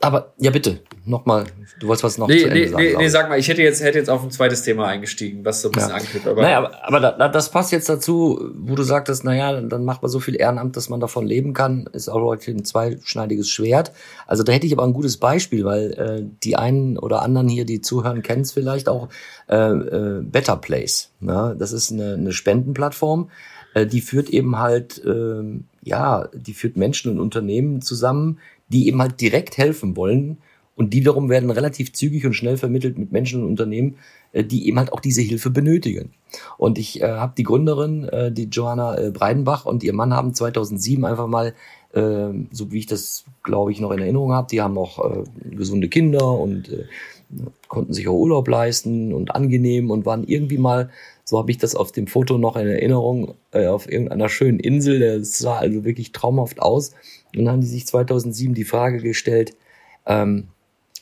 aber, ja bitte, nochmal, du wolltest was noch Nee, zu Ende nee, sagen. nee, nee, sag mal, ich hätte jetzt, hätte jetzt auf ein zweites Thema eingestiegen, was so ein bisschen Ja. anknüpft. Aber naja, aber, aber da, da, das passt jetzt dazu, wo du sagtest, naja, dann, macht man so viel Ehrenamt, dass man davon leben kann, ist auch heute ein zweischneidiges Schwert. Also da hätte ich aber ein gutes Beispiel, weil äh, die einen oder anderen hier, die zuhören, kennen es vielleicht auch, äh, äh, Better Place. Ne? Das ist eine, eine Spendenplattform, äh, die führt eben halt, ähm, ja, die führt Menschen und Unternehmen zusammen, die eben halt direkt helfen wollen. Und die wiederum werden relativ zügig und schnell vermittelt mit Menschen und Unternehmen, äh, die eben halt auch diese Hilfe benötigen. Und ich äh, habe die Gründerin, äh, die Johanna äh, Breidenbach und ihr Mann haben 2007 einfach mal, äh, so wie ich das glaube ich noch in Erinnerung habe, die haben auch äh, gesunde Kinder und äh, konnten sich auch Urlaub leisten und angenehm und waren irgendwie mal, so habe ich das auf dem Foto noch in Erinnerung, äh, auf irgendeiner schönen Insel. Das sah also wirklich traumhaft aus. Und dann haben die sich 2007 die Frage gestellt, ähm,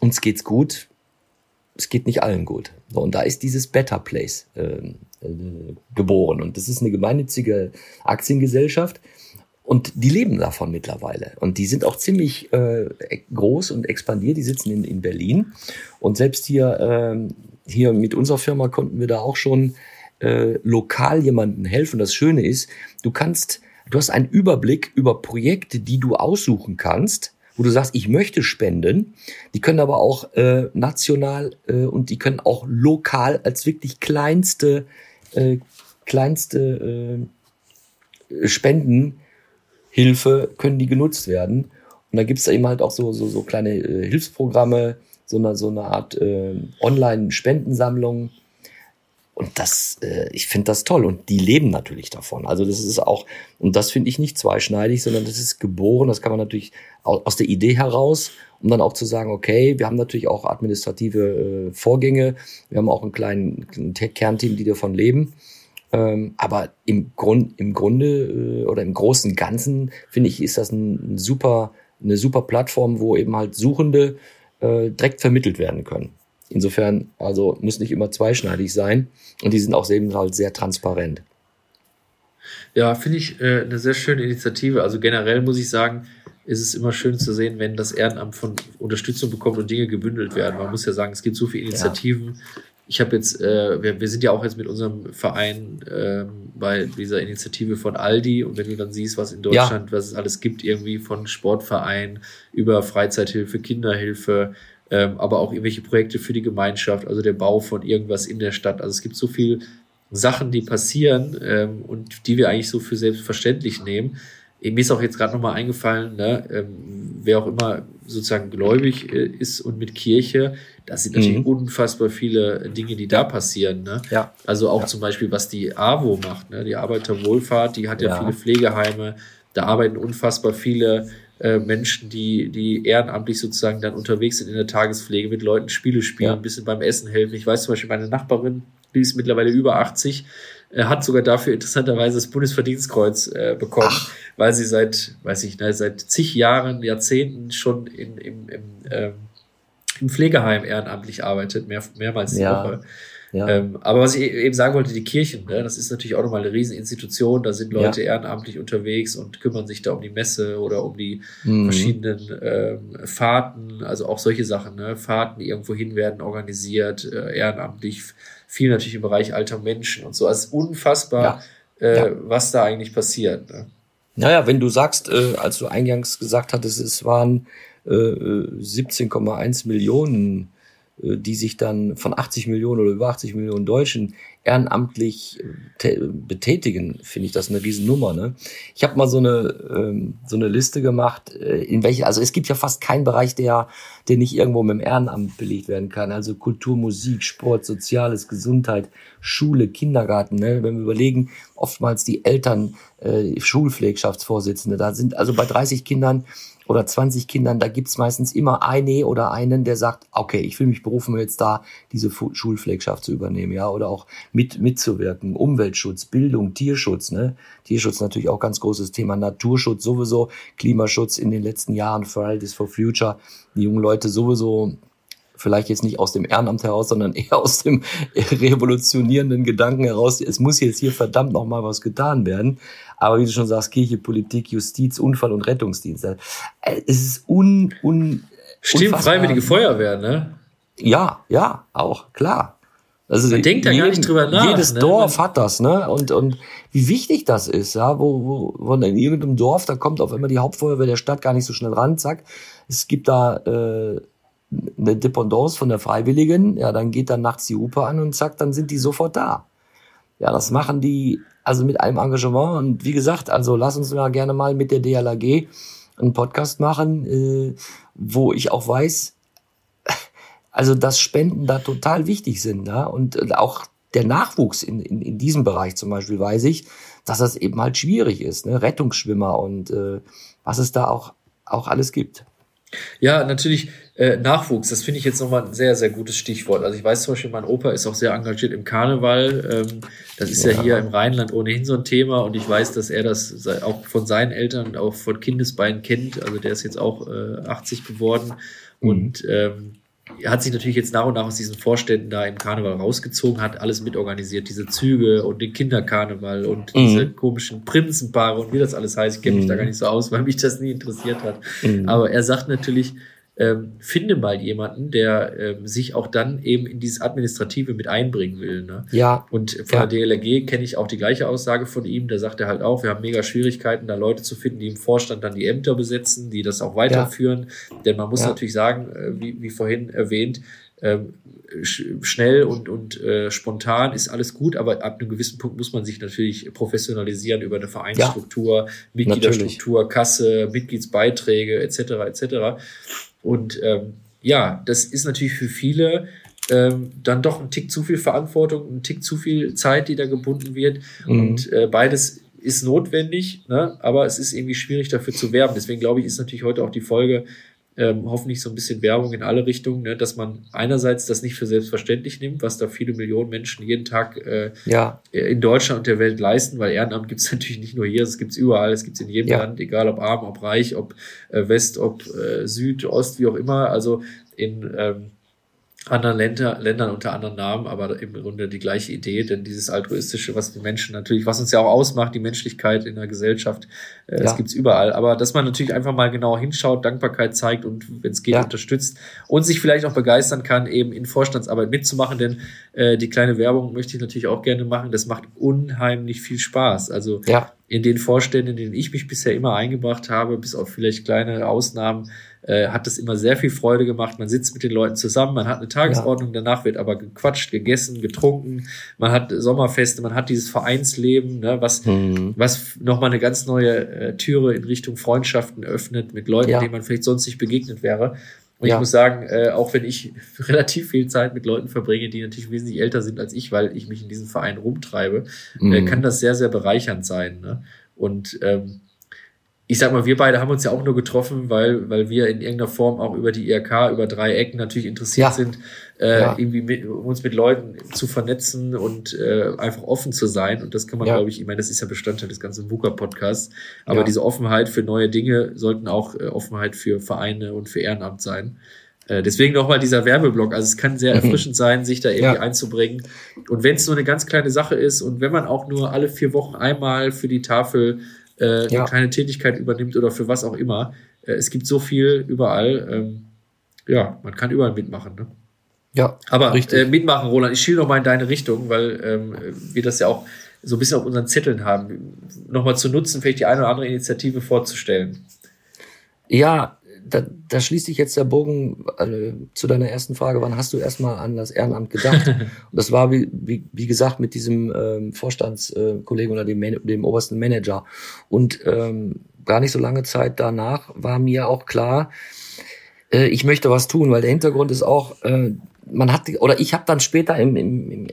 uns geht's gut, es geht nicht allen gut. Und da ist dieses Better Place ähm, äh, geboren. Und das ist eine gemeinnützige Aktiengesellschaft. Und die leben davon mittlerweile. Und die sind auch ziemlich äh, groß und expandiert. Die sitzen in, in Berlin. Und selbst hier, ähm, hier mit unserer Firma konnten wir da auch schon äh, lokal jemandem helfen. Das Schöne ist, du kannst, du hast einen Überblick über Projekte, die du aussuchen kannst, wo du sagst, ich möchte spenden. Die können aber auch äh, national äh, und die können auch lokal als wirklich kleinste, äh, kleinste äh, Spendenhilfe können die genutzt werden. Und da gibt's da eben halt auch so, so, so kleine äh, Hilfsprogramme, so eine, so eine Art äh, Online-Spendensammlung. Und das, äh, ich finde das toll. Und die leben natürlich davon. Also das ist auch, und das finde ich nicht zweischneidig, sondern das ist geboren. Das kann man natürlich au- aus der Idee heraus, um dann auch zu sagen, okay, wir haben natürlich auch administrative äh, Vorgänge. Wir haben auch einen kleinen, Tech- Kernteam, die davon leben. Ähm, aber im, Grund, im Grunde äh, oder im Großen Ganzen finde ich, ist das ein, ein super, eine super Plattform, wo eben halt Suchende äh, direkt vermittelt werden können. Insofern, also muss nicht immer zweischneidig sein und die sind auch eben halt sehr transparent. Ja, finde ich äh, eine sehr schöne Initiative. Also generell muss ich sagen, ist es immer schön zu sehen, wenn das Ehrenamt von Unterstützung bekommt und Dinge gebündelt werden. Man muss ja sagen, es gibt so viele Initiativen. Ja. Ich habe jetzt, äh, wir, wir sind ja auch jetzt mit unserem Verein äh, bei dieser Initiative von Aldi und wenn du dann siehst, was in Deutschland, ja. was es alles gibt, irgendwie von Sportverein über Freizeithilfe, Kinderhilfe, ähm, aber auch irgendwelche Projekte für die Gemeinschaft, also der Bau von irgendwas in der Stadt. Also es gibt so viel Sachen, die passieren ähm, und die wir eigentlich so für selbstverständlich nehmen mir ist auch jetzt gerade nochmal eingefallen, ne, ähm, wer auch immer sozusagen gläubig äh, ist und mit Kirche, das sind natürlich mhm. unfassbar viele Dinge, die da passieren. Ne? Ja. Also auch ja. zum Beispiel, was die AWO macht, ne? die Arbeiterwohlfahrt, die hat ja, ja viele Pflegeheime, da arbeiten unfassbar viele äh, Menschen, die, die ehrenamtlich sozusagen dann unterwegs sind in der Tagespflege, mit Leuten Spiele spielen, ja. ein bisschen beim Essen helfen. Ich weiß zum Beispiel, meine Nachbarin, die ist mittlerweile über 80, er hat sogar dafür interessanterweise das Bundesverdienstkreuz äh, bekommen, Ach. weil sie seit, weiß ich, ne, seit zig Jahren, Jahrzehnten schon in, im, im, ähm, im Pflegeheim ehrenamtlich arbeitet, mehr, mehrmals die ja. Woche. Ja. Ähm, aber was ich e-, eben sagen wollte, die Kirchen, ne, das ist natürlich auch nochmal eine Rieseninstitution, da sind Leute ja. ehrenamtlich unterwegs und kümmern sich da um die Messe oder um die mhm. verschiedenen ähm, Fahrten, also auch solche Sachen, ne, Fahrten, die irgendwo hin werden organisiert, äh, ehrenamtlich viel natürlich im Bereich alter Menschen und so. Also unfassbar, ja. Äh, was da eigentlich passiert. Ne? Naja, wenn du sagst, äh, als du eingangs gesagt hattest, es waren äh, 17,1 Millionen äh, die sich dann von 80 Millionen oder über 80 Millionen Deutschen ehrenamtlich äh, betätigen, finde ich das eine Riesennummer. Ne? Ich habe mal so eine ähm, so eine Liste gemacht, äh, in welche also es gibt ja fast keinen Bereich, der der nicht irgendwo mit dem Ehrenamt belegt werden kann. Also Kultur, Musik, Sport, Soziales, Gesundheit, Schule, Kindergarten. Ne? Wenn wir überlegen, oftmals die Eltern äh, Schulpflegschaftsvorsitzende, da sind also bei 30 Kindern oder 20 Kindern, da gibt's meistens immer eine oder einen, der sagt, okay, ich fühle mich berufen, jetzt da diese Schulpflegschaft zu übernehmen, ja, oder auch mit mitzuwirken. Umweltschutz, Bildung, Tierschutz, ne? Tierschutz natürlich auch ganz großes Thema, Naturschutz sowieso, Klimaschutz in den letzten Jahren, Fridays for Future, die jungen Leute sowieso vielleicht jetzt nicht aus dem Ehrenamt heraus, sondern eher aus dem revolutionierenden Gedanken heraus, es muss jetzt hier verdammt noch mal was getan werden. Aber wie du schon sagst, Kirche, Politik, Justiz, Unfall- und Rettungsdienst. Äh, es ist un, un Stimmt, freiwillige Feuerwehr, ne? Ja, ja, auch, klar. Also Man denkt da gar nicht drüber nach. Jedes ne? Dorf hat das, ne? Und, und wie wichtig das ist, ja, wo, wo, wo in irgendeinem Dorf, da kommt auf einmal die Hauptfeuerwehr der Stadt gar nicht so schnell ran, zack. Es gibt da äh, eine Dependance von der Freiwilligen, ja, dann geht dann nachts die Hupe an und zack, dann sind die sofort da. Ja, das machen die also mit einem Engagement. Und wie gesagt, also lass uns mal gerne mal mit der DLAG einen Podcast machen, äh, wo ich auch weiß, also dass Spenden da total wichtig sind. Ja? Und auch der Nachwuchs in, in, in diesem Bereich zum Beispiel weiß ich, dass das eben halt schwierig ist. Ne? Rettungsschwimmer und äh, was es da auch, auch alles gibt. Ja, natürlich äh, Nachwuchs, das finde ich jetzt nochmal ein sehr, sehr gutes Stichwort. Also ich weiß zum Beispiel, mein Opa ist auch sehr engagiert im Karneval. Ähm, das ist ja. ja. hier im Rheinland ohnehin so ein Thema und ich weiß, dass er das auch von seinen Eltern, auch von Kindesbeinen kennt. Also der ist jetzt auch äh, 80 geworden mhm. und ähm, hat sich natürlich jetzt nach und nach aus diesen Vorständen da im Karneval rausgezogen, hat alles mitorganisiert, diese Züge und den Kinderkarneval und mhm. diese komischen Prinzenpaare und wie das alles heißt. Ich kenne mich mhm. da gar nicht so aus, weil mich das nie interessiert hat. Mhm. Aber er sagt natürlich, ähm, finde mal jemanden, der ähm, sich auch dann eben in dieses Administrative mit einbringen will. Ne? Ja. Und von ja. der DLRG kenne ich auch die gleiche Aussage von ihm. Da sagt er halt auch, wir haben mega Schwierigkeiten, da Leute zu finden, die im Vorstand dann die Ämter besetzen, die das auch weiterführen. Ja. Denn man muss ja. natürlich sagen, äh, wie, wie vorhin erwähnt, ähm, sch schnell und, und äh, spontan ist alles gut, aber ab einem gewissen Punkt muss man sich natürlich professionalisieren über eine Vereinsstruktur, Mitgliederstruktur, natürlich. Kasse, Mitgliedsbeiträge etc. etc. Und ähm, ja, das ist natürlich für viele ähm, dann doch ein Tick zu viel Verantwortung, ein Tick zu viel Zeit, die da gebunden wird. Mhm. Und äh, beides ist notwendig, ne? aber es ist irgendwie schwierig dafür zu werben. Deswegen glaube ich, ist natürlich heute auch die Folge ähm, hoffentlich so ein bisschen Werbung in alle Richtungen, ne, dass man einerseits das nicht für selbstverständlich nimmt, was da viele Millionen Menschen jeden Tag äh, ja. in Deutschland und der Welt leisten, weil Ehrenamt gibt es natürlich nicht nur hier, es gibt es überall, es gibt es in jedem ja. Land, egal ob arm, ob reich, ob äh, West, ob äh, Süd, Ost, wie auch immer. Also in ähm, anderen Länder, Ländern unter anderen Namen, aber im Grunde die gleiche Idee, denn dieses altruistische, was die Menschen natürlich, was uns ja auch ausmacht, die Menschlichkeit in der Gesellschaft, äh, ja. das gibt's überall. Aber dass man natürlich einfach mal genau hinschaut, Dankbarkeit zeigt und wenn es geht, ja. unterstützt und sich vielleicht auch begeistern kann, eben in Vorstandsarbeit mitzumachen, denn äh, die kleine Werbung möchte ich natürlich auch gerne machen. Das macht unheimlich viel Spaß. Also ja. in den Vorständen, in denen ich mich bisher immer eingebracht habe, bis auf vielleicht kleine Ausnahmen, äh, hat das immer sehr viel Freude gemacht. Man sitzt mit den Leuten zusammen, man hat eine Tagesordnung, danach wird aber gequatscht, gegessen, getrunken, man hat Sommerfeste, man hat dieses Vereinsleben, ne, was, mhm. was nochmal eine ganz neue äh, Türe in Richtung Freundschaften öffnet mit Leuten, ja. denen man vielleicht sonst nicht begegnet wäre. Und ja. ich muss sagen, äh, auch wenn ich relativ viel Zeit mit Leuten verbringe, die natürlich wesentlich älter sind als ich, weil ich mich in diesem Verein rumtreibe, äh, mhm. äh, kann das sehr, sehr bereichernd sein. Ne? Und ähm, ich sag mal, wir beide haben uns ja auch nur getroffen, weil, weil wir in irgendeiner Form auch über die IRK, über drei Ecken natürlich interessiert ja. sind, äh, ja. irgendwie mit, uns mit Leuten zu vernetzen und äh, einfach offen zu sein. Und das kann man, ja. glaube ich, ich meine, das ist ja Bestandteil des ganzen VUCA-Podcasts. Aber ja. diese Offenheit für neue Dinge sollten auch äh, Offenheit für Vereine und für Ehrenamt sein. Äh, deswegen nochmal dieser Werbeblock. Also es kann sehr mhm. erfrischend sein, sich da irgendwie ja. einzubringen. Und wenn es nur eine ganz kleine Sache ist und wenn man auch nur alle vier Wochen einmal für die Tafel äh, ja. eine kleine Tätigkeit übernimmt oder für was auch immer. Äh, es gibt so viel überall. Ähm, ja, man kann überall mitmachen. Ne? Ja, aber äh, mitmachen, Roland. Ich schiele noch mal in deine Richtung, weil ähm, wir das ja auch so ein bisschen auf unseren Zetteln haben, nochmal zu nutzen, vielleicht die eine oder andere Initiative vorzustellen. Ja, da, da schließt sich jetzt der Bogen äh, zu deiner ersten Frage. Wann hast du erstmal an das Ehrenamt gedacht? Und das war, wie, wie, wie gesagt, mit diesem ähm, Vorstandskollegen oder dem, dem obersten Manager. Und ähm, gar nicht so lange Zeit danach war mir auch klar, äh, ich möchte was tun, weil der Hintergrund ist auch, äh, man hat, oder ich habe dann später im, im, im,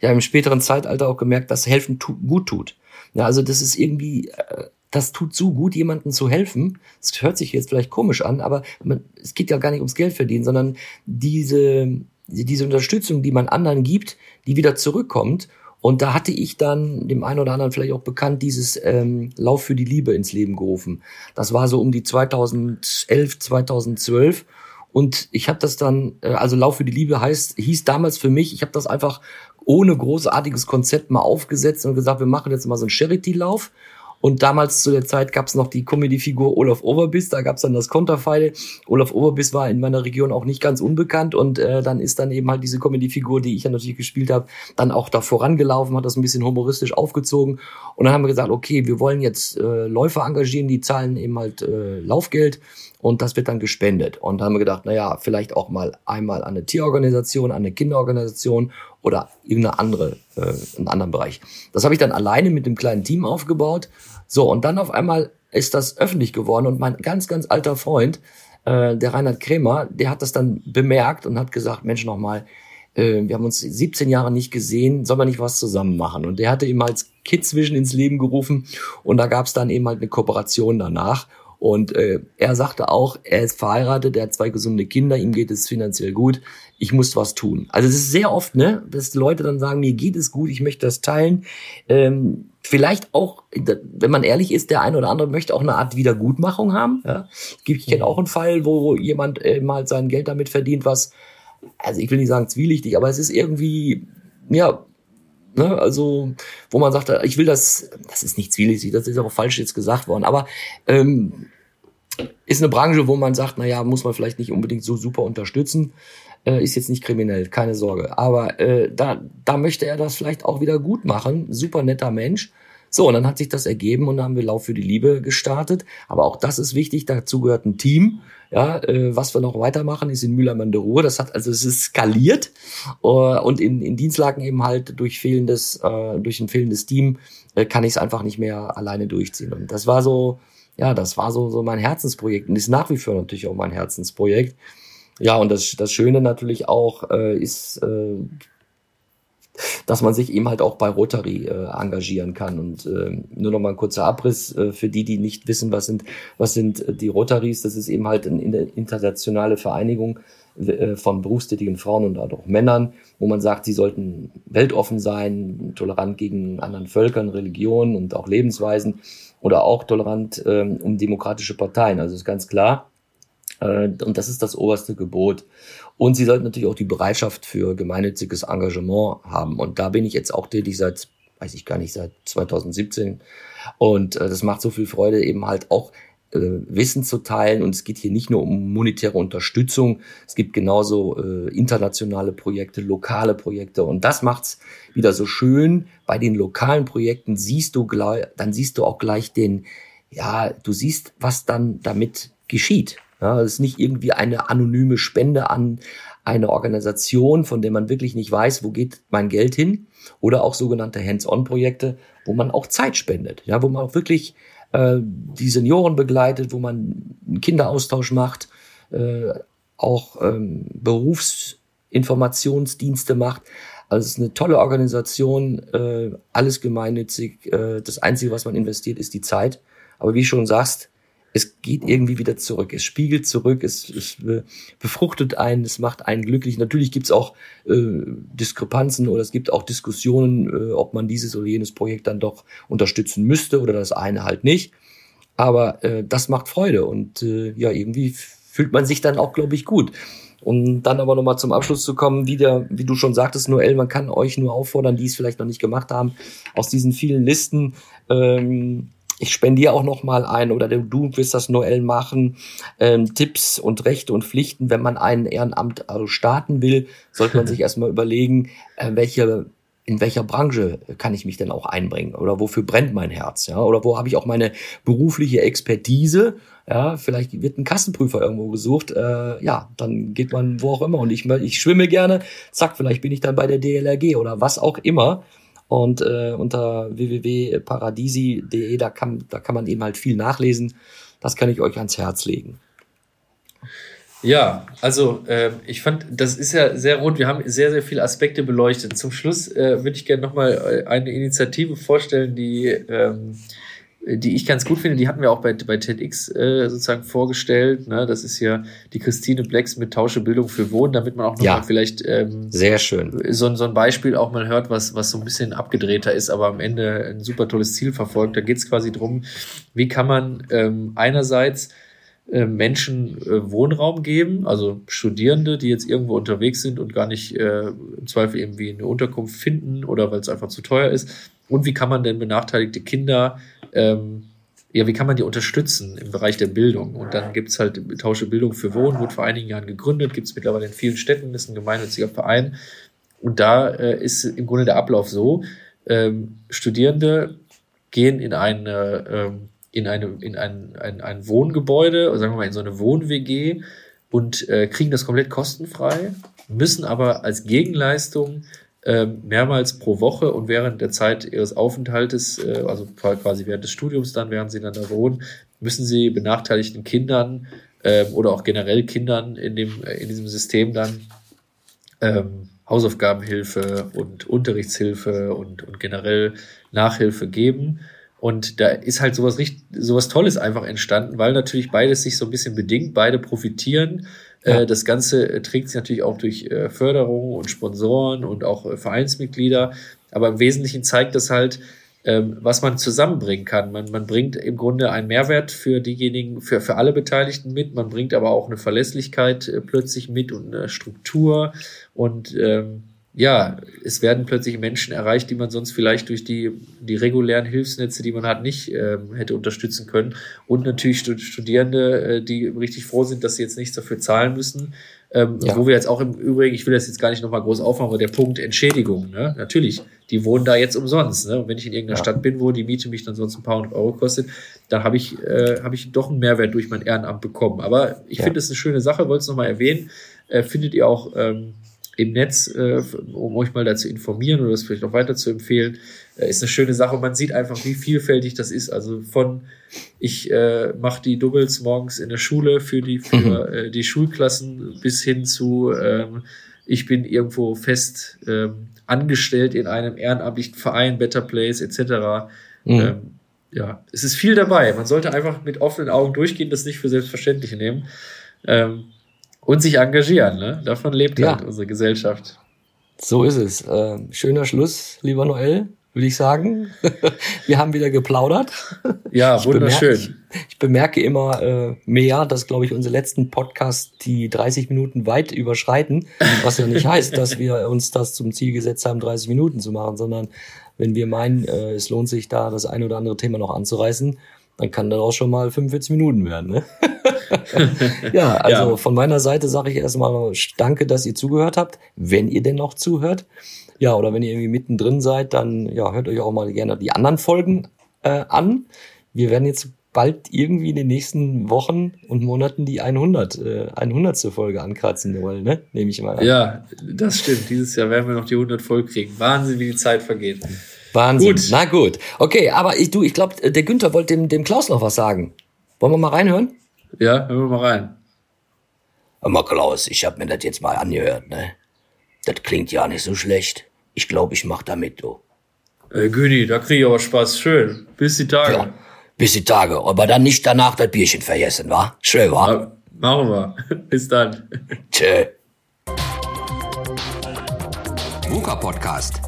ja, im späteren Zeitalter auch gemerkt, dass Helfen tu gut tut. Ja, also das ist irgendwie äh, das tut so gut, jemandem zu helfen. Es hört sich jetzt vielleicht komisch an, aber man, es geht ja gar nicht ums Geld verdienen, sondern diese, diese Unterstützung, die man anderen gibt, die wieder zurückkommt. Und da hatte ich dann dem einen oder anderen vielleicht auch bekannt dieses ähm, Lauf für die Liebe ins Leben gerufen. Das war so um die 2011, 2012. Und ich habe das dann, äh, also Lauf für die Liebe heißt, hieß damals für mich, ich habe das einfach ohne großartiges Konzept mal aufgesetzt und gesagt, wir machen jetzt mal so einen Charity-Lauf und damals zu der Zeit gab es noch die Comedy-Figur Olaf Overbiss, da gab es dann das Konterfeil. Olaf Overbiss war in meiner Region auch nicht ganz unbekannt und äh, dann ist dann eben halt diese Comedy-Figur, die ich ja natürlich gespielt habe, dann auch da vorangelaufen, hat das ein bisschen humoristisch aufgezogen und dann haben wir gesagt, okay, wir wollen jetzt äh, Läufer engagieren, die zahlen eben halt äh, Laufgeld und das wird dann gespendet. Und da haben wir gedacht, na ja, vielleicht auch mal einmal an eine Tierorganisation, an eine Kinderorganisation oder irgendeine andere, äh, einen anderen Bereich. Das habe ich dann alleine mit dem kleinen Team aufgebaut. So, und dann auf einmal ist das öffentlich geworden und mein ganz, ganz alter Freund, äh, der Reinhard Krämer, der hat das dann bemerkt und hat gesagt, Mensch, nochmal, äh, wir haben uns 17 Jahre nicht gesehen, soll man nicht was zusammen machen? Und der hatte ihm als Kids Vision ins Leben gerufen und da gab es dann eben halt eine Kooperation danach. Und äh, er sagte auch, er ist verheiratet, er hat zwei gesunde Kinder, ihm geht es finanziell gut, ich muss was tun. Also es ist sehr oft, ne, dass die Leute dann sagen, mir geht es gut, ich möchte das teilen. Ähm, vielleicht auch, wenn man ehrlich ist, der eine oder andere möchte auch eine Art Wiedergutmachung haben. Ja? Ich kenne auch einen Fall, wo jemand äh, mal sein Geld damit verdient, was, also ich will nicht sagen zwielichtig, aber es ist irgendwie, ja, Ne, also, wo man sagt, ich will das, das ist nicht zwielichtig, das ist auch falsch jetzt gesagt worden, aber ähm, ist eine Branche, wo man sagt, naja, muss man vielleicht nicht unbedingt so super unterstützen, äh, ist jetzt nicht kriminell, keine Sorge. Aber äh, da, da möchte er das vielleicht auch wieder gut machen, super netter Mensch. So, und dann hat sich das ergeben und dann haben wir Lauf für die Liebe gestartet. Aber auch das ist wichtig, dazu gehört ein Team. Ja, äh, was wir noch weitermachen, ist in Mülheim an der Ruhr. Das hat, also es ist skaliert uh, und in, in Dienstlagen eben halt durch fehlendes, uh, durch ein fehlendes Team uh, kann ich es einfach nicht mehr alleine durchziehen. Und das war so, ja, das war so, so mein Herzensprojekt und ist nach wie vor natürlich auch mein Herzensprojekt. Ja, und das, das Schöne natürlich auch äh, ist, äh, dass man sich eben halt auch bei Rotary äh, engagieren kann. Und äh, nur noch mal ein kurzer Abriss äh, für die, die nicht wissen, was sind, was sind äh, die Rotaries. Das ist eben halt eine internationale Vereinigung äh, von berufstätigen Frauen und auch Männern, wo man sagt, sie sollten weltoffen sein, tolerant gegen anderen Völkern, Religionen und auch Lebensweisen oder auch tolerant ähm, um demokratische Parteien. Also ist ganz klar. Äh, und das ist das oberste Gebot. Und sie sollten natürlich auch die Bereitschaft für gemeinnütziges Engagement haben. Und da bin ich jetzt auch tätig seit, weiß ich gar nicht, seit 2017. Und äh, das macht so viel Freude, eben halt auch äh, Wissen zu teilen. Und es geht hier nicht nur um monetäre Unterstützung, es gibt genauso äh, internationale Projekte, lokale Projekte. Und das macht's wieder so schön. Bei den lokalen Projekten siehst du gleich, dann siehst du auch gleich den, ja, du siehst, was dann damit geschieht. Ja, es ist nicht irgendwie eine anonyme Spende an eine Organisation, von der man wirklich nicht weiß, wo geht mein Geld hin. Oder auch sogenannte Hands-on-Projekte, wo man auch Zeit spendet, ja, wo man auch wirklich äh, die Senioren begleitet, wo man einen Kinderaustausch macht, äh, auch ähm, Berufsinformationsdienste macht. Also es ist eine tolle Organisation, äh, alles gemeinnützig. Äh, das Einzige, was man investiert, ist die Zeit. Aber wie schon sagst, es geht irgendwie wieder zurück. Es spiegelt zurück, es, es befruchtet einen, es macht einen glücklich. Natürlich gibt es auch äh, Diskrepanzen oder es gibt auch Diskussionen, äh, ob man dieses oder jenes Projekt dann doch unterstützen müsste oder das eine halt nicht. Aber äh, das macht Freude und äh, ja, irgendwie fühlt man sich dann auch, glaube ich, gut. Und dann aber nochmal zum Abschluss zu kommen, wie, der, wie du schon sagtest, Noel, man kann euch nur auffordern, die es vielleicht noch nicht gemacht haben, aus diesen vielen Listen ähm, ich spendiere auch noch mal ein oder du wirst das Noel machen. Ähm, Tipps und Rechte und Pflichten, wenn man ein Ehrenamt also starten will, sollte man sich erstmal überlegen, äh, welche in welcher Branche kann ich mich denn auch einbringen oder wofür brennt mein Herz, ja, oder wo habe ich auch meine berufliche Expertise, ja, vielleicht wird ein Kassenprüfer irgendwo gesucht, äh, ja, dann geht man wo auch immer. Und ich, ich schwimme gerne, zack, vielleicht bin ich dann bei der DLRG oder was auch immer und äh, unter www.paradisi.de, da kann, da kann man eben halt viel nachlesen. Das kann ich euch ans Herz legen. Ja, also äh, ich fand, das ist ja sehr rund. Wir haben sehr, sehr viele Aspekte beleuchtet. Zum Schluss äh, würde ich gerne nochmal äh, eine Initiative vorstellen, die ähm, die ich ganz gut finde, die hatten wir auch bei, bei TEDx äh, sozusagen vorgestellt. Ne? Das ist ja die Christine Blacks mit Tauschebildung für Wohnen, damit man auch noch ja, mal vielleicht ähm, sehr schön so, so ein Beispiel auch mal hört, was, was so ein bisschen abgedrehter ist, aber am Ende ein super tolles Ziel verfolgt. Da geht es quasi drum, wie kann man ähm, einerseits äh, Menschen äh, Wohnraum geben, also Studierende, die jetzt irgendwo unterwegs sind und gar nicht äh, im Zweifel irgendwie eine Unterkunft finden oder weil es einfach zu teuer ist. Und wie kann man denn benachteiligte Kinder ähm, ja, wie kann man die unterstützen im Bereich der Bildung? Und dann gibt's halt Tausche Bildung für Wohnen, wurde vor einigen Jahren gegründet, gibt's mittlerweile in vielen Städten, ist ein gemeinnütziger Verein. Und da äh, ist im Grunde der Ablauf so, ähm, Studierende gehen in eine, ähm, in eine, in ein, ein, ein Wohngebäude, sagen wir mal in so eine Wohn-WG und äh, kriegen das komplett kostenfrei, müssen aber als Gegenleistung mehrmals pro Woche und während der Zeit ihres Aufenthaltes, äh, also quasi während des Studiums dann, während sie dann da wohnen, müssen sie benachteiligten Kindern ähm, oder auch generell Kindern in, dem, äh, in diesem System dann ähm, Hausaufgabenhilfe und Unterrichtshilfe und, und generell Nachhilfe geben. Und da ist halt sowas richtig, sowas Tolles einfach entstanden, weil natürlich beides sich so ein bisschen bedingt, beide profitieren Äh, das Ganze äh, trägt sich natürlich auch durch äh, Förderung und Sponsoren und auch Vereinsmitglieder. Aber im Wesentlichen zeigt das halt, ähm, was man zusammenbringen kann. Man, man bringt im Grunde einen Mehrwert für diejenigen, für, für alle Beteiligten mit. Man bringt aber auch eine Verlässlichkeit plötzlich mit und eine Struktur und ähm, ja, es werden plötzlich Menschen erreicht, die man sonst vielleicht durch die, die regulären Hilfsnetze, die man hat, nicht ähm, hätte unterstützen können. Und natürlich Studierende, äh, die richtig froh sind, dass sie jetzt nichts dafür zahlen müssen. Ähm, ja. Wo wir jetzt auch im Übrigen, ich will das jetzt gar nicht nochmal groß aufmachen, aber der Punkt Entschädigung, ne? natürlich, die wohnen da jetzt umsonst. Ne? Und wenn ich in irgendeiner ja. Stadt bin, wo die Miete mich dann sonst ein paar hundert Euro kostet, dann habe ich, äh, hab ich doch einen Mehrwert durch mein Ehrenamt bekommen. Aber ich ja. finde es eine schöne Sache, wollte es nochmal erwähnen. Äh, findet ihr auch ähm, im Netz, äh, um euch mal dazu informieren oder das vielleicht auch weiter zu empfehlen, äh, ist eine schöne Sache. Man sieht einfach, wie vielfältig das ist. Also von ich äh, mache die Doubles morgens in der Schule für die für mhm. äh, die Schulklassen bis hin zu ähm, ich bin irgendwo fest ähm, angestellt in einem ehrenamtlichen Verein, Better Place etc. Mhm. Ähm, ja, es ist viel dabei. Man sollte einfach mit offenen Augen durchgehen, das nicht für selbstverständlich nehmen ähm, und sich engagieren. Ne? Davon lebt ja. halt unsere Gesellschaft. So ist es. Äh, schöner Schluss, lieber Noel würde ich sagen. Wir haben wieder geplaudert. Ja, ich wunderschön. Bemerke, ich, ich, bemerke immer äh, mehr, dass, glaube ich, unsere letzten Podcasts die 30 Minuten weit überschreiten, was ja nicht heißt, dass wir uns das zum Ziel gesetzt haben, 30 Minuten zu machen, sondern wenn wir meinen, äh, es lohnt sich da das ein oder andere Thema noch anzureißen, dann kann das auch schon mal 45 Minuten werden. Ne? ja, also ja. von meiner Seite sage ich erstmal danke, dass ihr zugehört habt, wenn ihr denn noch zuhört. Ja, oder wenn ihr irgendwie mittendrin seid, dann ja, hört euch auch mal gerne die anderen Folgen äh, an. Wir werden jetzt bald irgendwie in den nächsten Wochen und Monaten die 100, äh, 100. Folge ankratzen wollen, ne? Nehme ich mal an. Ja, das stimmt. Dieses Jahr werden wir noch die 100 voll kriegen. Wahnsinn, wie die Zeit vergeht. Wahnsinn. Gut. Na gut. Okay, aber ich, du, ich glaube, der Günther wollte dem, dem Klaus noch was sagen. Wollen wir mal reinhören? Ja, hören wir mal rein. Hör mal, Klaus, ich habe mir das jetzt mal angehört, ne? Das klingt ja nicht so schlecht. Ich glaube, ich mach da mit, du. Äh, Güni, da krieg ich aber Spaß. Schön. Bis die Tage. Ja, bis die Tage. Aber dann nicht danach das Bierchen vergessen, wa? Schön, wa? Ja, machen wir. Bis dann. Tschö. VUCA Podcast.